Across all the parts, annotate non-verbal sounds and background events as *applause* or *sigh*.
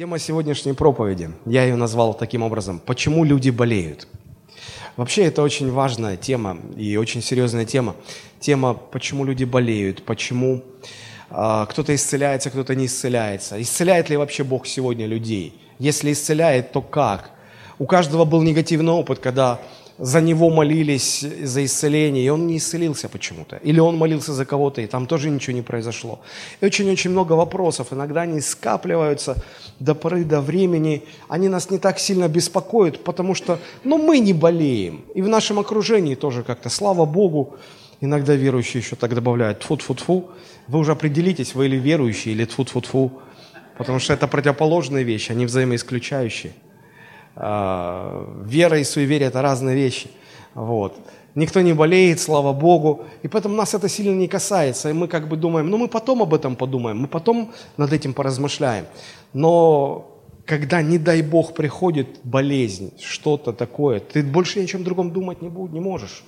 Тема сегодняшней проповеди, я ее назвал таким образом, «Почему люди болеют?». Вообще это очень важная тема и очень серьезная тема. Тема, почему люди болеют, почему э, кто-то исцеляется, кто-то не исцеляется. Исцеляет ли вообще Бог сегодня людей? Если исцеляет, то как? У каждого был негативный опыт, когда за него молились за исцеление, и он не исцелился почему-то. Или он молился за кого-то, и там тоже ничего не произошло. И очень-очень много вопросов. Иногда они скапливаются до поры до времени. Они нас не так сильно беспокоят, потому что ну, мы не болеем. И в нашем окружении тоже как-то, слава Богу, иногда верующие еще так добавляют, тфу-тфу-тфу. Вы уже определитесь, вы или верующие, или тфу-тфу-тфу. Потому что это противоположные вещи, они взаимоисключающие. А, вера и суеверие – это разные вещи. Вот. Никто не болеет, слава Богу. И поэтому нас это сильно не касается. И мы как бы думаем, ну мы потом об этом подумаем, мы потом над этим поразмышляем. Но когда, не дай Бог, приходит болезнь, что-то такое, ты больше ни о чем другом думать не, будь, не можешь.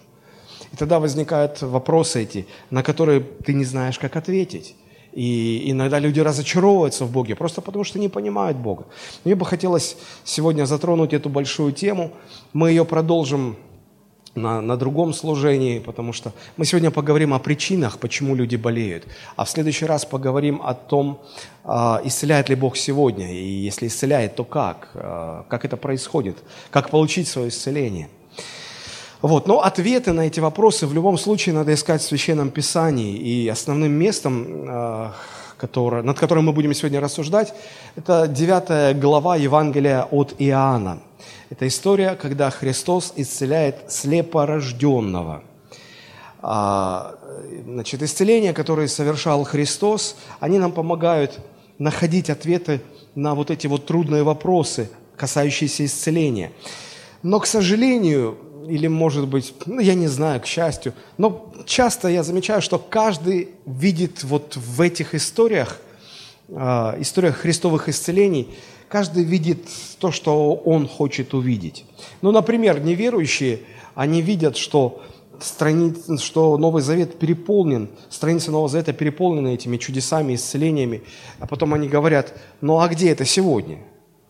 И тогда возникают вопросы эти, на которые ты не знаешь, как ответить. И иногда люди разочаровываются в Боге, просто потому что не понимают Бога. Мне бы хотелось сегодня затронуть эту большую тему. Мы ее продолжим на, на другом служении, потому что мы сегодня поговорим о причинах, почему люди болеют. А в следующий раз поговорим о том, а, исцеляет ли Бог сегодня. И если исцеляет, то как? А, как это происходит? Как получить свое исцеление? Вот. Но ответы на эти вопросы в любом случае надо искать в Священном Писании. И основным местом, а, который, над которым мы будем сегодня рассуждать, это 9 глава Евангелия от Иоанна. Это история, когда Христос исцеляет слепорожденного. А, значит, исцеления, которые совершал Христос, они нам помогают находить ответы на вот эти вот трудные вопросы, касающиеся исцеления. Но, к сожалению, или, может быть, ну, я не знаю, к счастью, но часто я замечаю, что каждый видит вот в этих историях, э, историях христовых исцелений, каждый видит то, что он хочет увидеть. Ну, например, неверующие, они видят, что страниц, что Новый Завет переполнен, страницы Нового Завета переполнены этими чудесами, исцелениями, а потом они говорят, ну а где это сегодня?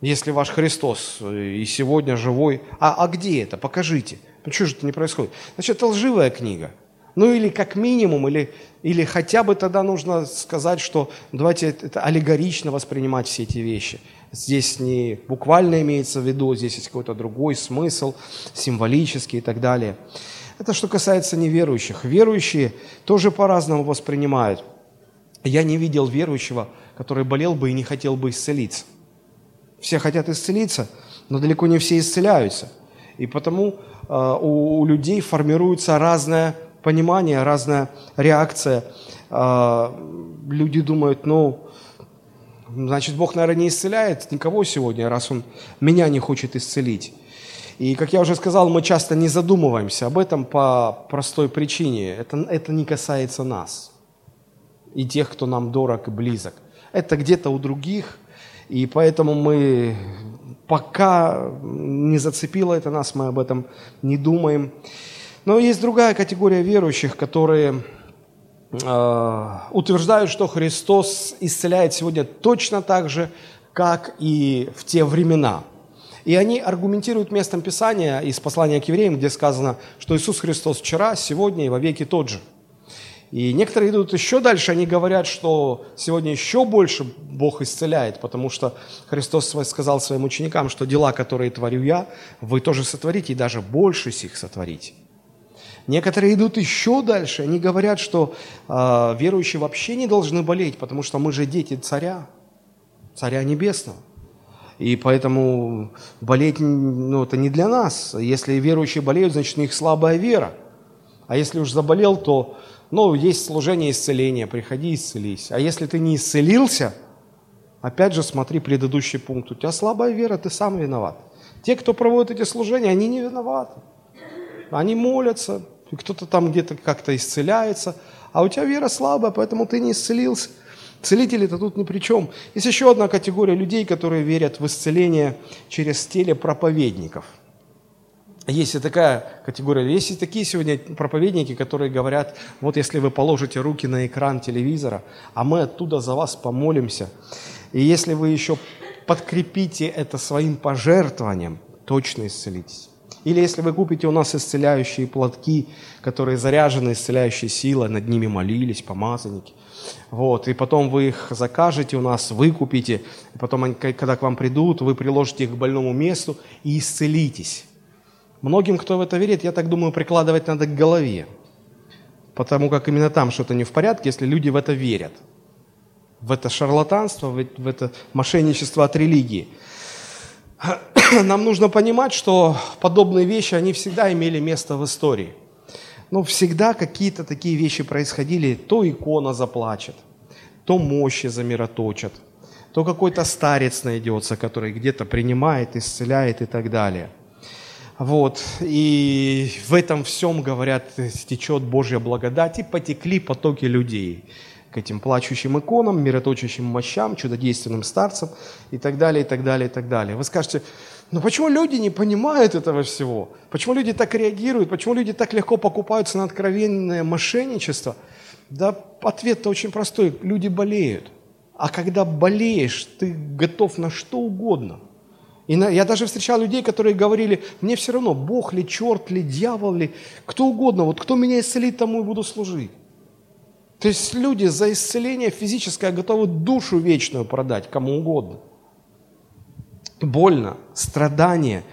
Если ваш Христос э, и сегодня живой, а, а где это? Покажите. Почему же это не происходит? Значит, это лживая книга. Ну или как минимум, или, или хотя бы тогда нужно сказать, что давайте это аллегорично воспринимать все эти вещи. Здесь не буквально имеется в виду, здесь есть какой-то другой смысл, символический и так далее. Это что касается неверующих. Верующие тоже по-разному воспринимают. Я не видел верующего, который болел бы и не хотел бы исцелиться. Все хотят исцелиться, но далеко не все исцеляются. И потому э, у, людей формируется разное понимание, разная реакция. Э, люди думают, ну, значит, Бог, наверное, не исцеляет никого сегодня, раз Он меня не хочет исцелить. И, как я уже сказал, мы часто не задумываемся об этом по простой причине. Это, это не касается нас и тех, кто нам дорог и близок. Это где-то у других, и поэтому мы пока не зацепило это нас, мы об этом не думаем. Но есть другая категория верующих, которые э, утверждают, что Христос исцеляет сегодня точно так же, как и в те времена. И они аргументируют местом Писания из послания к евреям, где сказано, что Иисус Христос вчера, сегодня и во веки тот же – и некоторые идут еще дальше, они говорят, что сегодня еще больше Бог исцеляет, потому что Христос сказал своим ученикам, что дела, которые творю я, вы тоже сотворите, и даже больше их сотворите. Некоторые идут еще дальше, они говорят, что э, верующие вообще не должны болеть, потому что мы же дети царя, царя небесного. И поэтому болеть ну, это не для нас. Если верующие болеют, значит у них слабая вера. А если уж заболел, то ну, есть служение исцеления, приходи исцелись. А если ты не исцелился, опять же смотри предыдущий пункт. У тебя слабая вера, ты сам виноват. Те, кто проводит эти служения, они не виноваты. Они молятся, кто-то там где-то как-то исцеляется, а у тебя вера слабая, поэтому ты не исцелился. Целители-то тут ни при чем. Есть еще одна категория людей, которые верят в исцеление через телепроповедников – есть и такая категория. Есть и такие сегодня проповедники, которые говорят, вот если вы положите руки на экран телевизора, а мы оттуда за вас помолимся, и если вы еще подкрепите это своим пожертвованием, точно исцелитесь. Или если вы купите у нас исцеляющие платки, которые заряжены исцеляющей силой, над ними молились, помазанники. Вот, и потом вы их закажете у нас, выкупите, и потом, они, когда к вам придут, вы приложите их к больному месту и исцелитесь. Многим, кто в это верит, я так думаю, прикладывать надо к голове, потому как именно там что-то не в порядке, если люди в это верят. В это шарлатанство, в это мошенничество от религии. *clears throat* нам нужно понимать, что подобные вещи, они всегда имели место в истории. Но всегда какие-то такие вещи происходили. То икона заплачет, то мощи замироточат, то какой-то старец найдется, который где-то принимает, исцеляет и так далее. Вот. И в этом всем, говорят, течет Божья благодать, и потекли потоки людей к этим плачущим иконам, мироточащим мощам, чудодейственным старцам и так далее, и так далее, и так далее. Вы скажете, но почему люди не понимают этого всего? Почему люди так реагируют? Почему люди так легко покупаются на откровенное мошенничество? Да ответ-то очень простой. Люди болеют. А когда болеешь, ты готов на что угодно. И я даже встречал людей, которые говорили, мне все равно, Бог ли, черт ли, дьявол ли, кто угодно, вот кто меня исцелит, тому и буду служить. То есть люди за исцеление физическое готовы душу вечную продать кому угодно – больно, страдание,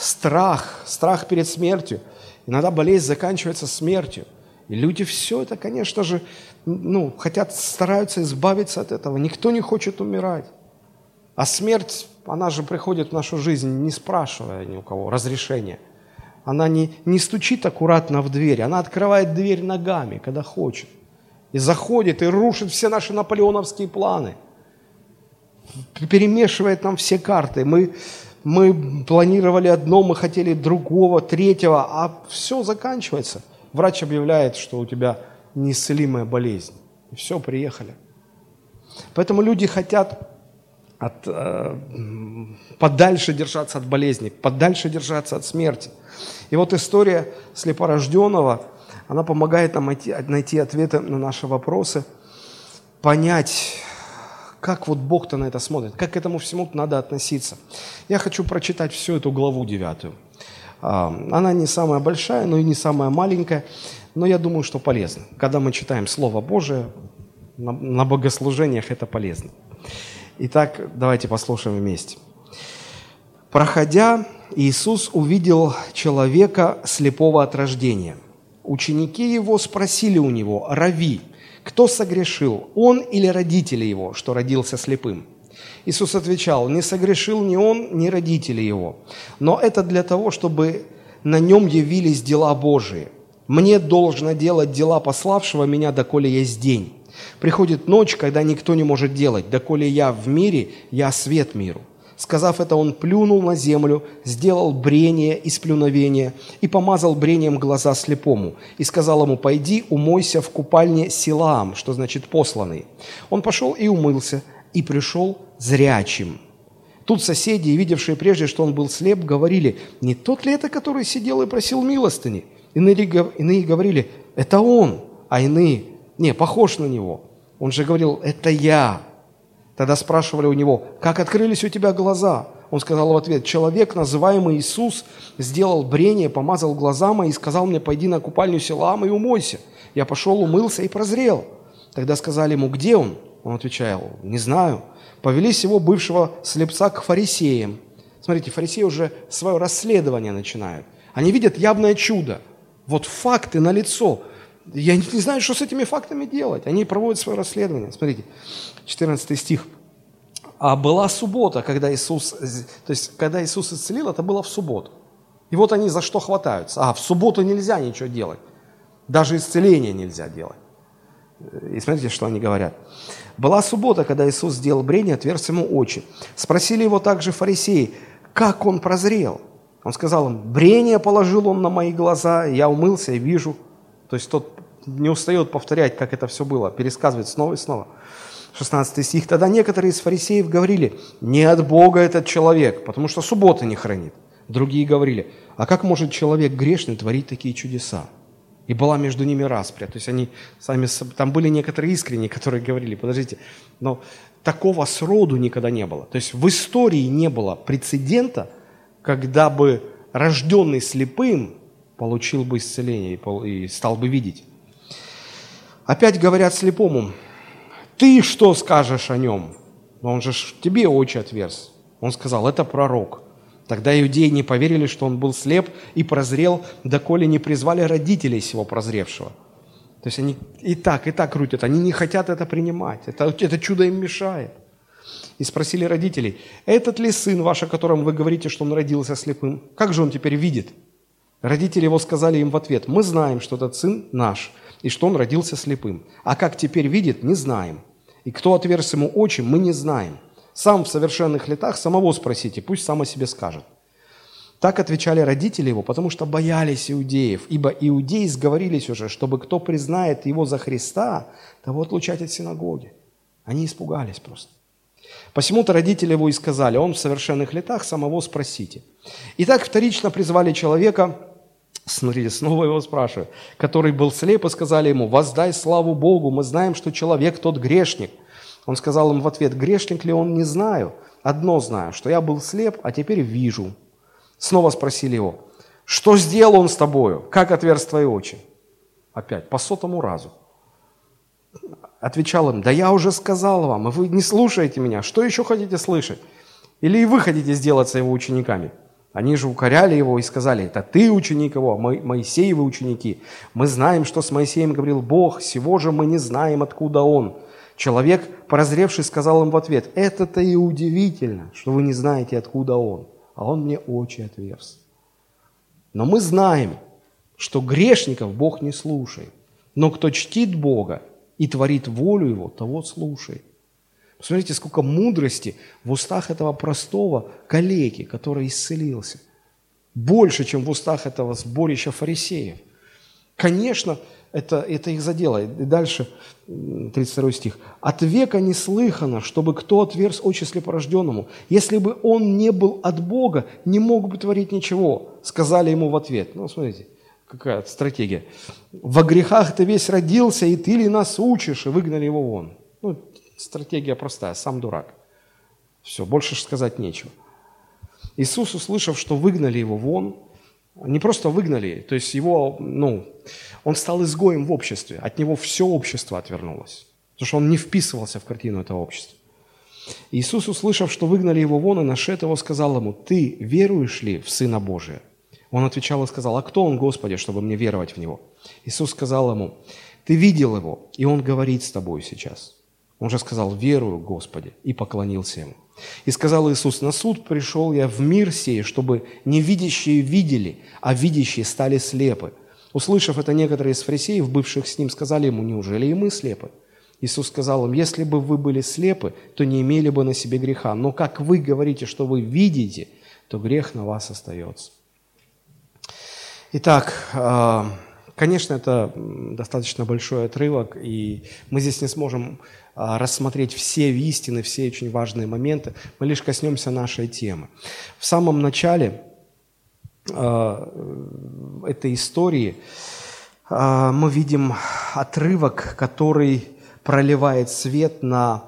страх, страх перед смертью. Иногда болезнь заканчивается смертью. И люди все это, конечно же, ну, хотят, стараются избавиться от этого. Никто не хочет умирать. А смерть, она же приходит в нашу жизнь, не спрашивая ни у кого разрешения. Она не, не стучит аккуратно в дверь, она открывает дверь ногами, когда хочет. И заходит, и рушит все наши наполеоновские планы – перемешивает нам все карты. Мы, мы планировали одно, мы хотели другого, третьего, а все заканчивается. Врач объявляет, что у тебя неисцелимая болезнь. И все, приехали. Поэтому люди хотят от, э, подальше держаться от болезни, подальше держаться от смерти. И вот история слепорожденного, она помогает нам найти, найти ответы на наши вопросы, понять, как вот Бог-то на это смотрит, как к этому всему надо относиться. Я хочу прочитать всю эту главу девятую. А, она не самая большая, но и не самая маленькая, но я думаю, что полезно. Когда мы читаем Слово Божие, на богослужениях это полезно. Итак, давайте послушаем вместе. Проходя, Иисус увидел человека слепого от рождения. Ученики его спросили у него, «Рави, кто согрешил, он или родители его, что родился слепым? Иисус отвечал, не согрешил ни он, ни родители его, но это для того, чтобы на нем явились дела Божии. Мне должно делать дела пославшего меня, доколе есть день. Приходит ночь, когда никто не может делать, доколе я в мире, я свет миру. Сказав это, он плюнул на землю, сделал брение из плюновения и помазал брением глаза слепому. И сказал ему, пойди, умойся в купальне Силаам, что значит посланный. Он пошел и умылся, и пришел зрячим. Тут соседи, видевшие прежде, что он был слеп, говорили, не тот ли это, который сидел и просил милостыни? Иные, иные говорили, это он, а иные, не, похож на него. Он же говорил, это я. Тогда спрашивали у него, как открылись у тебя глаза? Он сказал в ответ, человек, называемый Иисус, сделал брение, помазал глаза мои и сказал мне, пойди на купальню Силаама и умойся. Я пошел, умылся и прозрел. Тогда сказали ему, где он? Он отвечал, не знаю. Повели всего бывшего слепца к фарисеям. Смотрите, фарисеи уже свое расследование начинают. Они видят явное чудо. Вот факты на лицо. Я не знаю, что с этими фактами делать. Они проводят свое расследование. Смотрите, 14 стих. А была суббота, когда Иисус, то есть когда Иисус исцелил, это было в субботу. И вот они за что хватаются. А, в субботу нельзя ничего делать. Даже исцеление нельзя делать. И смотрите, что они говорят. Была суббота, когда Иисус сделал брение, отверз ему очи. Спросили его также фарисеи, как он прозрел. Он сказал им, брение положил он на мои глаза, я умылся и вижу. То есть тот не устает повторять, как это все было, пересказывает снова и снова. 16 стих. Тогда некоторые из фарисеев говорили, не от Бога этот человек, потому что субботы не хранит. Другие говорили, а как может человек грешный творить такие чудеса? И была между ними распря. То есть они сами, там были некоторые искренние, которые говорили, подождите, но такого сроду никогда не было. То есть в истории не было прецедента, когда бы рожденный слепым получил бы исцеление и стал бы видеть. Опять говорят слепому, ты что скажешь о нем? Но он же тебе очи отверз. Он сказал, это пророк. Тогда иудеи не поверили, что он был слеп и прозрел, доколе не призвали родителей сего прозревшего. То есть они и так, и так крутят, они не хотят это принимать, это, это чудо им мешает. И спросили родителей, этот ли сын ваш, о котором вы говорите, что он родился слепым? Как же он теперь видит? Родители его сказали им в ответ, мы знаем, что этот сын наш, и что он родился слепым. А как теперь видит, не знаем. И кто отверз ему очи, мы не знаем. Сам в совершенных летах самого спросите, пусть сам о себе скажет. Так отвечали родители его, потому что боялись иудеев, ибо иудеи сговорились уже, чтобы кто признает его за Христа, того отлучать от синагоги. Они испугались просто. Посему-то родители его и сказали, он в совершенных летах, самого спросите. Итак, вторично призвали человека, смотрите, снова его спрашивают, который был слеп, и сказали ему, воздай славу Богу, мы знаем, что человек тот грешник. Он сказал им в ответ, грешник ли он, не знаю. Одно знаю, что я был слеп, а теперь вижу. Снова спросили его, что сделал он с тобою? Как отверз твои очи? Опять, по сотому разу. Отвечал им, да я уже сказал вам, и вы не слушаете меня. Что еще хотите слышать? Или и вы хотите сделаться его учениками? Они же укоряли его и сказали, это ты ученик его, Моисеевы ученики. Мы знаем, что с Моисеем говорил Бог, всего же мы не знаем, откуда он. Человек, прозревший, сказал им в ответ, это-то и удивительно, что вы не знаете, откуда он, а он мне очи отверз. Но мы знаем, что грешников Бог не слушает, но кто чтит Бога и творит волю Его, того слушает. Посмотрите, сколько мудрости в устах этого простого калеки, который исцелился. Больше, чем в устах этого сборища фарисеев. Конечно, это, это их задело. И дальше, 32 стих. «От века не слыхано, чтобы кто отверз очи слепорожденному. Если бы он не был от Бога, не мог бы творить ничего», сказали ему в ответ. Ну, смотрите, какая стратегия. «Во грехах ты весь родился, и ты ли нас учишь?» И выгнали его вон. Стратегия простая, сам дурак. Все, больше сказать нечего. Иисус, услышав, что выгнали его вон, не просто выгнали, то есть его, ну, он стал изгоем в обществе, от него все общество отвернулось, потому что он не вписывался в картину этого общества. Иисус, услышав, что выгнали его вон, и нашед его, сказал ему, «Ты веруешь ли в Сына Божия?» Он отвечал и сказал, «А кто он, Господи, чтобы мне веровать в Него?» Иисус сказал ему, «Ты видел его, и он говорит с тобой сейчас». Он же сказал, «Верую, Господи», и поклонился ему. И сказал Иисус, на суд пришел я в мир сей, чтобы невидящие видели, а видящие стали слепы. Услышав это, некоторые из фарисеев, бывших с ним, сказали ему, неужели и мы слепы? Иисус сказал им, если бы вы были слепы, то не имели бы на себе греха. Но как вы говорите, что вы видите, то грех на вас остается. Итак, а, конечно, это достаточно большой отрывок, и мы здесь не сможем рассмотреть все истины, все очень важные моменты. Мы лишь коснемся нашей темы. В самом начале а, этой истории а, мы видим отрывок, который проливает свет на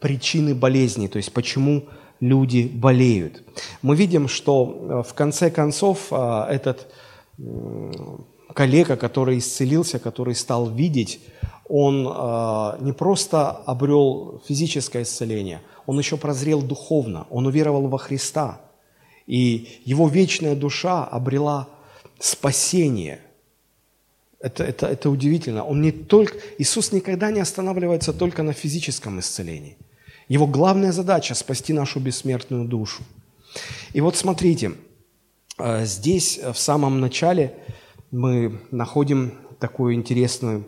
причины болезни, то есть почему люди болеют. Мы видим, что в конце концов этот коллега, который исцелился, который стал видеть, он э, не просто обрел физическое исцеление, он еще прозрел духовно, он уверовал во Христа. И его вечная душа обрела спасение. Это, это, это удивительно. Он не только, Иисус никогда не останавливается только на физическом исцелении. Его главная задача – спасти нашу бессмертную душу. И вот смотрите, э, здесь в самом начале мы находим такую интересную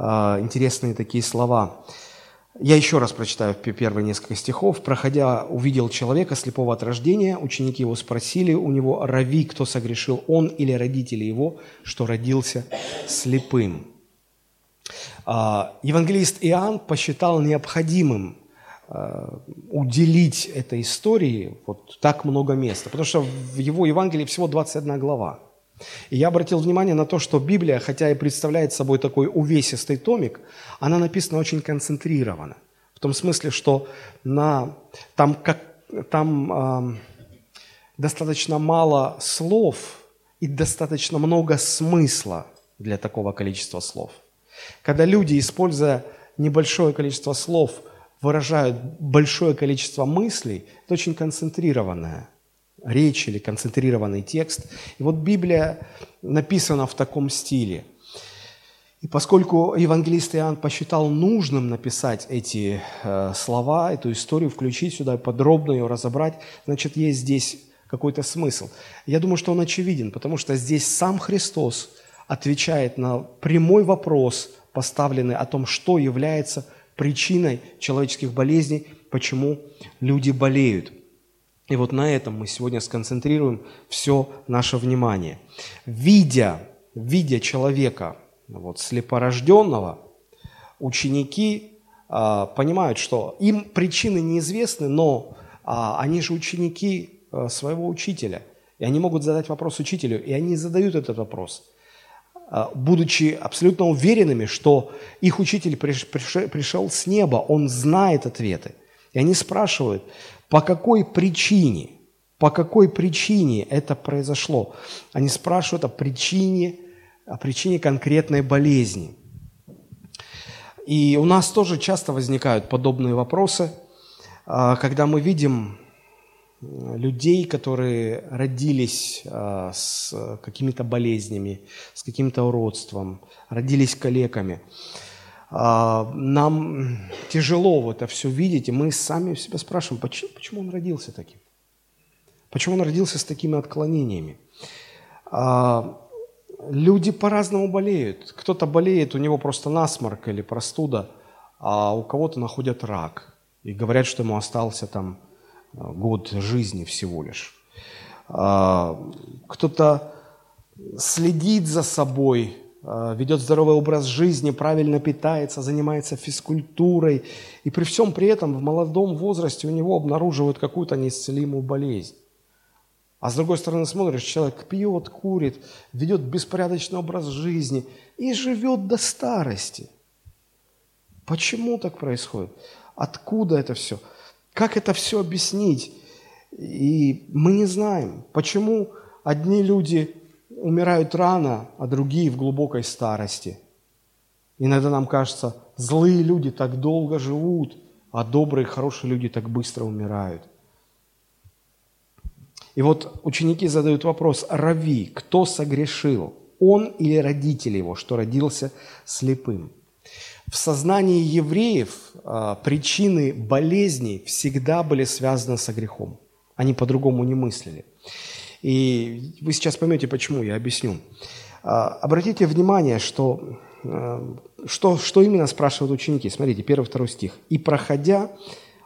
интересные такие слова. Я еще раз прочитаю первые несколько стихов. «Проходя, увидел человека, слепого от рождения. Ученики его спросили у него, рави, кто согрешил, он или родители его, что родился слепым». А, евангелист Иоанн посчитал необходимым а, уделить этой истории вот так много места, потому что в его Евангелии всего 21 глава. И я обратил внимание на то, что Библия, хотя и представляет собой такой увесистый томик, она написана очень концентрированно. В том смысле, что на, там, как, там э, достаточно мало слов и достаточно много смысла для такого количества слов. Когда люди, используя небольшое количество слов, выражают большое количество мыслей, это очень концентрированная речь или концентрированный текст. И вот Библия написана в таком стиле – и поскольку евангелист Иоанн посчитал нужным написать эти э, слова, эту историю, включить сюда, подробно ее разобрать, значит, есть здесь какой-то смысл. Я думаю, что он очевиден, потому что здесь сам Христос отвечает на прямой вопрос, поставленный о том, что является причиной человеческих болезней, почему люди болеют. И вот на этом мы сегодня сконцентрируем все наше внимание. Видя, видя человека – вот, слепорожденного, ученики а, понимают, что им причины неизвестны, но а, они же ученики а, своего учителя. И они могут задать вопрос учителю, и они задают этот вопрос, а, будучи абсолютно уверенными, что их учитель приш, приш, пришел с неба, он знает ответы. И они спрашивают, по какой причине, по какой причине это произошло. Они спрашивают о причине о причине конкретной болезни. И у нас тоже часто возникают подобные вопросы, а, когда мы видим людей, которые родились а, с какими-то болезнями, с каким-то уродством, родились калеками. А, нам тяжело вот это все видеть, и мы сами себя спрашиваем, почему, почему он родился таким? Почему он родился с такими отклонениями? Люди по-разному болеют. Кто-то болеет, у него просто насморк или простуда, а у кого-то находят рак. И говорят, что ему остался там э, год жизни всего лишь. А, кто-то следит за собой, ведет здоровый образ жизни, правильно питается, занимается физкультурой. И при всем при этом в молодом возрасте у него обнаруживают какую-то неисцелимую болезнь. А с другой стороны смотришь, человек пьет, курит, ведет беспорядочный образ жизни и живет до старости. Почему так происходит? Откуда это все? Как это все объяснить? И мы не знаем, почему одни люди умирают рано, а другие в глубокой старости. Иногда нам кажется, злые люди так долго живут, а добрые, хорошие люди так быстро умирают. И вот ученики задают вопрос, Рави, кто согрешил, он или родители его, что родился слепым? В сознании евреев а, причины болезней всегда были связаны со грехом. Они по-другому не мыслили. И вы сейчас поймете, почему, я объясню. А, обратите внимание, что, а, что, что именно спрашивают ученики. Смотрите, первый, второй стих. «И, проходя,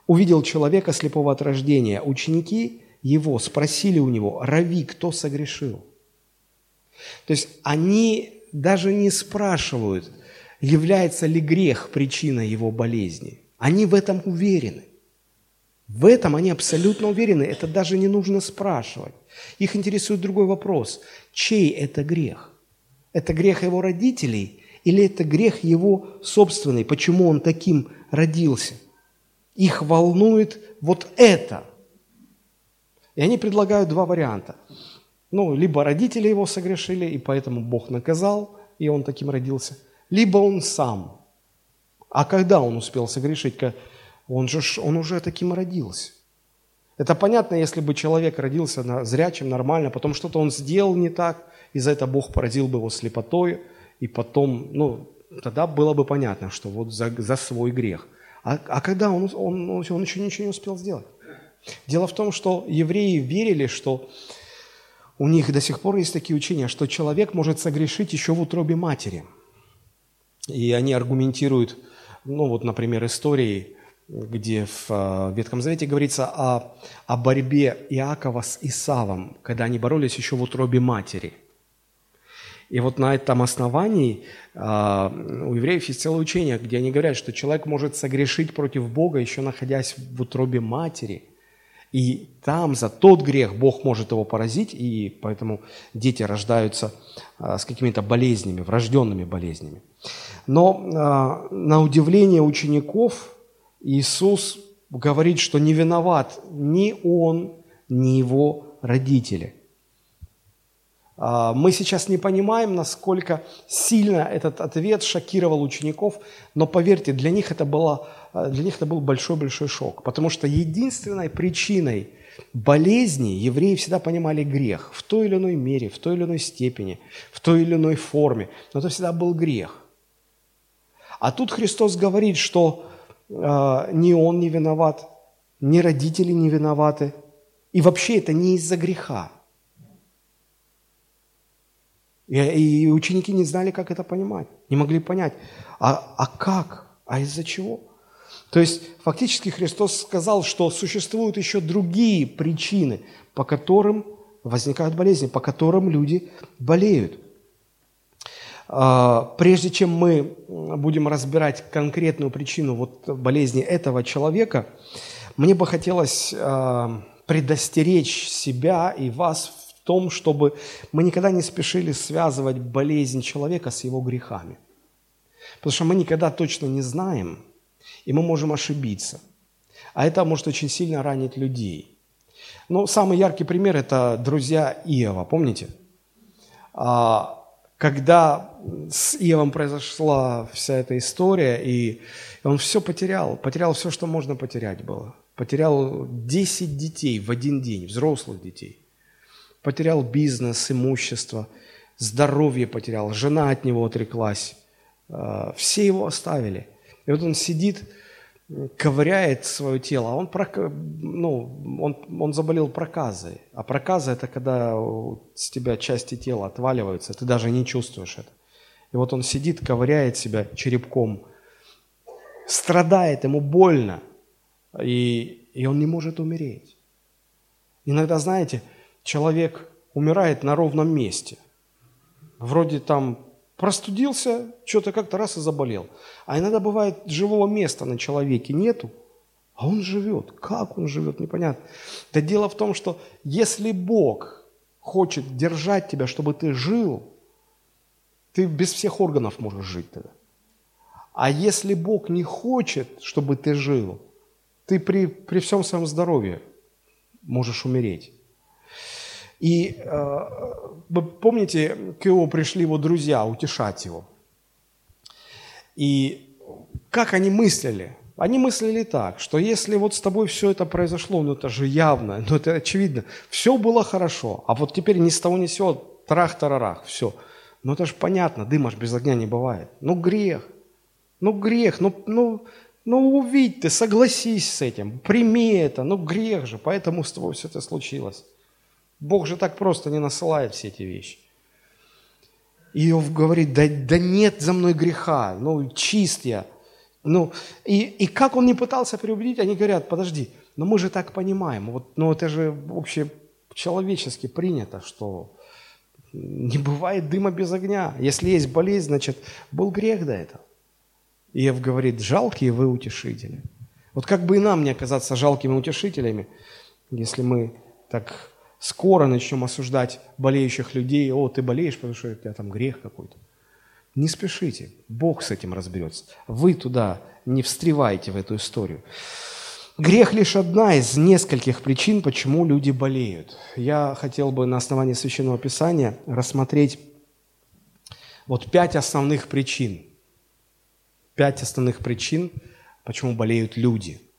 увидел человека слепого от рождения. Ученики его, спросили у него, Рави, кто согрешил? То есть они даже не спрашивают, является ли грех причиной его болезни. Они в этом уверены. В этом они абсолютно уверены, это даже не нужно спрашивать. Их интересует другой вопрос. Чей это грех? Это грех его родителей или это грех его собственный? Почему он таким родился? Их волнует вот это – и они предлагают два варианта. Ну, либо родители его согрешили, и поэтому Бог наказал, и он таким родился, либо он сам. А когда он успел согрешить? Он же он уже таким родился. Это понятно, если бы человек родился зрячим, нормально, потом что-то он сделал не так, и за это Бог поразил бы его слепотой, и потом, ну, тогда было бы понятно, что вот за, за свой грех. А, а когда он, он, он еще ничего не успел сделать? Дело в том, что евреи верили, что у них до сих пор есть такие учения, что человек может согрешить еще в утробе матери. И они аргументируют, ну вот, например, историей, где в э, Ветхом Завете говорится о, о борьбе Иакова с Исавом, когда они боролись еще в утробе матери. И вот на этом основании э, у евреев есть целое учение, где они говорят, что человек может согрешить против Бога, еще находясь в утробе матери – и там за тот грех Бог может его поразить, и поэтому дети рождаются а, с какими-то болезнями, врожденными болезнями. Но на удивление учеников Иисус говорит, что не виноват ни он, ни его родители. А, мы сейчас не понимаем, насколько сильно этот ответ шокировал учеников, но поверьте, для них это, было, для них это был большой-большой шок, потому что единственной причиной болезни евреи всегда понимали грех в той или иной мере, в той или иной степени, в той или иной форме, но это всегда был грех. А тут Христос говорит, что ни он не виноват, ни родители не виноваты, и вообще это не из-за греха. И, и ученики не знали, как это понимать, не могли понять. А, а как? А из-за чего? То есть фактически Христос сказал, что существуют еще другие причины, по которым возникают болезни, по которым люди болеют. А, прежде чем мы будем разбирать конкретную причину вот болезни этого человека, мне бы хотелось а, предостеречь себя и вас в том, чтобы мы никогда не спешили связывать болезнь человека с его грехами. Потому что мы никогда точно не знаем, и мы можем ошибиться. А это может очень сильно ранить людей. Ну, самый яркий пример – это друзья Иова, помните? Когда с Иовом произошла вся эта история, и он все потерял, потерял все, что можно потерять было. Потерял 10 детей в один день, взрослых детей. Потерял бизнес, имущество, здоровье потерял, жена от него отреклась. А, все его оставили – и вот он сидит, ковыряет свое тело, а он, ну, он, он заболел проказой. А проказа – это когда с тебя части тела отваливаются, ты даже не чувствуешь это. И вот он сидит, ковыряет себя черепком, страдает, ему больно, и, и он не может умереть. Иногда, знаете, человек умирает на ровном месте. Вроде там Простудился, что-то как-то раз и заболел. А иногда бывает, живого места на человеке нету, а он живет. Как он живет, непонятно. Да дело в том, что если Бог хочет держать тебя, чтобы ты жил, ты без всех органов можешь жить тогда. А если Бог не хочет, чтобы ты жил, ты при, при всем своем здоровье можешь умереть. И э, вы помните, к Иову пришли его друзья утешать его. И как они мыслили? Они мыслили так, что если вот с тобой все это произошло, ну это же явно, ну это очевидно, все было хорошо, а вот теперь ни с того ни с сего, трах-тарарах, все. Ну это же понятно, дыма ж без огня не бывает. Ну грех, ну грех, ну, ну, ну увидь ты, согласись с этим, прими это, ну грех же, поэтому с тобой все это случилось. Бог же так просто не насылает все эти вещи. Иов говорит, да, да нет за мной греха, ну чист я. Ну, и, и как он не пытался преубедить, они говорят, подожди, но мы же так понимаем, вот, ну это же вообще человечески принято, что не бывает дыма без огня. Если есть болезнь, значит, был грех до этого. Иов говорит, жалкие вы утешители. Вот как бы и нам не оказаться жалкими утешителями, если мы так скоро начнем осуждать болеющих людей. О, ты болеешь, потому что у тебя там грех какой-то. Не спешите, Бог с этим разберется. Вы туда не встревайте в эту историю. Грех лишь одна из нескольких причин, почему люди болеют. Я хотел бы на основании Священного Писания рассмотреть вот пять основных причин. Пять основных причин, почему болеют люди –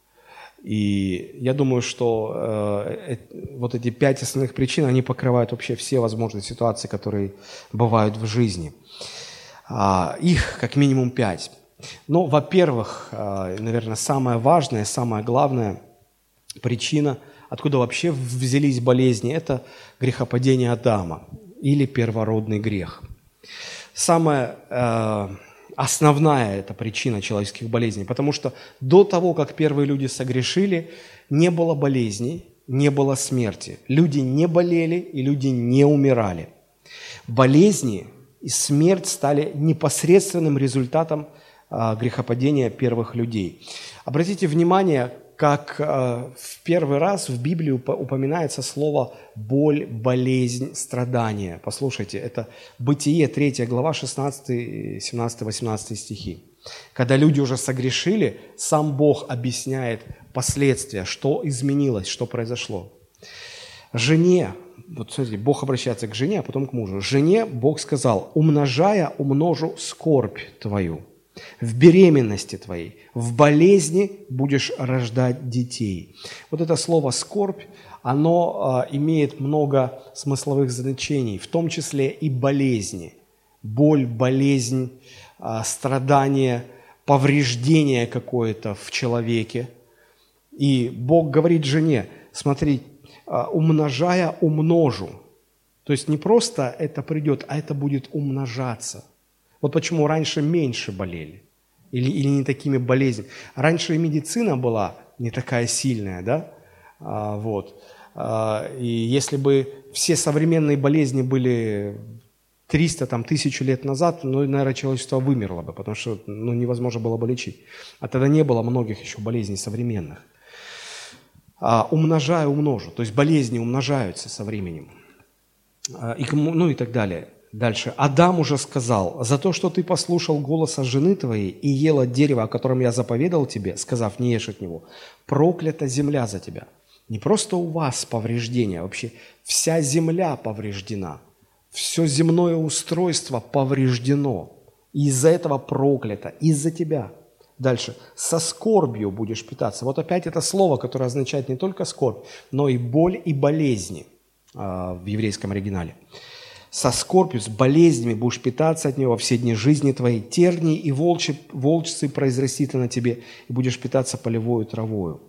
и я думаю, что э, э, вот эти пять основных причин, они покрывают вообще все возможные ситуации, которые бывают в жизни. А, их как минимум пять. Ну, во-первых, э, наверное, самая важная, самая главная причина, откуда вообще взялись болезни, это грехопадение Адама или первородный грех. Самое э, основная эта причина человеческих болезней, потому что до того, как первые люди согрешили, не было болезней, не было смерти. Люди не болели и люди не умирали. Болезни и смерть стали непосредственным результатом а, грехопадения первых людей. Обратите внимание, как э, в первый раз в Библии упоминается слово боль, болезнь, страдание. Послушайте, это Бытие, 3 глава, 16, 17, 18 стихи. Когда люди уже согрешили, сам Бог объясняет последствия, что изменилось, что произошло. Жене, вот смотрите, Бог обращается к жене, а потом к мужу. Жене Бог сказал, умножая, умножу скорбь твою в беременности твоей, в болезни будешь рождать детей. Вот это слово «скорбь», оно э, имеет много смысловых значений, в том числе и болезни. Боль, болезнь, э, страдание, повреждение какое-то в человеке. И Бог говорит жене, смотри, э, умножая, умножу. То есть не просто это придет, а это будет умножаться. Вот почему раньше меньше болели или, или не такими болезнями. Раньше и медицина была не такая сильная, да? А, вот. А, и если бы все современные болезни были 300, там, тысячу лет назад, ну, наверное, человечество вымерло бы, потому что ну, невозможно было бы лечить. А тогда не было многих еще болезней современных. А, умножаю, умножу. То есть болезни умножаются со временем. А, и, ну и так далее. Дальше. Адам уже сказал, за то, что ты послушал голоса жены твоей и ел от дерева, о котором я заповедал тебе, сказав, не ешь от него, проклята земля за тебя. Не просто у вас повреждения, вообще вся земля повреждена. Все земное устройство повреждено. И из-за этого проклято, из-за тебя. Дальше. Со скорбью будешь питаться. Вот опять это слово, которое означает не только скорбь, но и боль и болезни а, в еврейском оригинале со скорбью, с болезнями будешь питаться от него во все дни жизни твоей. Тернии и волчи, волчцы произрастит на тебе, и будешь питаться полевою травою.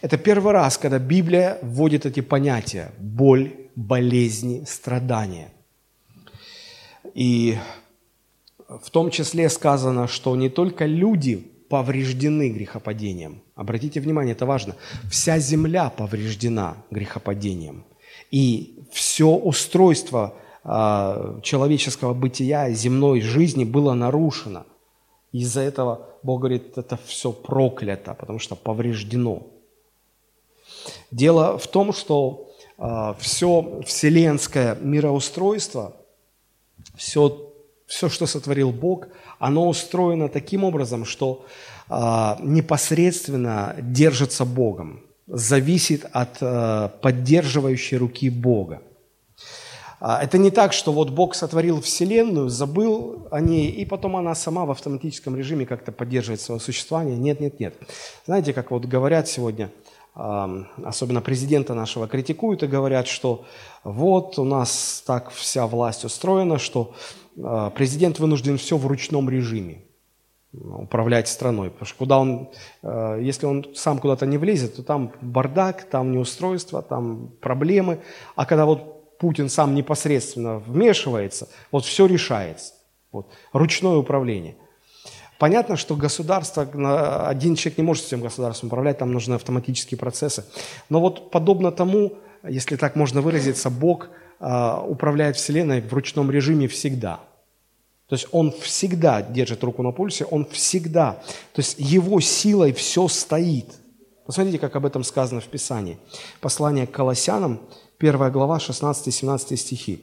Это первый раз, когда Библия вводит эти понятия – боль, болезни, страдания. И в том числе сказано, что не только люди повреждены грехопадением. Обратите внимание, это важно. Вся земля повреждена грехопадением. И все устройство – человеческого бытия, земной жизни было нарушено. Из-за этого Бог говорит, это все проклято, потому что повреждено. Дело в том, что э, все вселенское мироустройство, все, все, что сотворил Бог, оно устроено таким образом, что э, непосредственно держится Богом, зависит от поддерживающей руки Бога. А, это не так, что вот Бог сотворил Вселенную, забыл о ней, и потом она сама в автоматическом режиме как-то поддерживает свое существование. Нет, нет, нет. Знаете, как вот говорят сегодня, особенно президента нашего критикуют и говорят, что вот у нас так вся власть устроена, что а, президент вынужден все в ручном режиме управлять страной. Потому что куда он, а, если он сам куда-то не влезет, то там бардак, там неустройство, там проблемы. А когда вот Путин сам непосредственно вмешивается, вот все решается. Вот, ручное управление. Понятно, что государство, один человек не может всем государством управлять, там нужны автоматические процессы. Но вот подобно тому, если так можно выразиться, Бог э, управляет Вселенной в ручном режиме всегда. То есть Он всегда держит руку на пульсе, Он всегда, то есть Его силой все стоит. Посмотрите, как об этом сказано в Писании. Послание к Колоссянам, 1 глава, 16-17 стихи.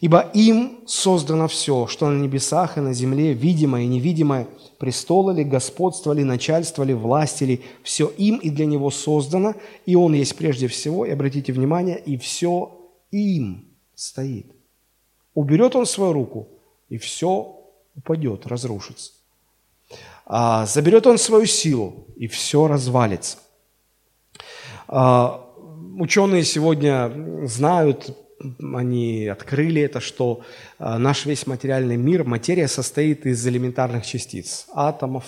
«Ибо им создано все, что на небесах и на земле, видимое и невидимое, престолы ли, господство ли, начальство ли, власти ли, все им и для него создано, и он есть прежде всего, и обратите внимание, и все им стоит. Уберет он свою руку, и все упадет, разрушится. А, заберет он свою силу, и все развалится. А, ученые сегодня знают, они открыли это, что а, наш весь материальный мир, материя состоит из элементарных частиц, атомов,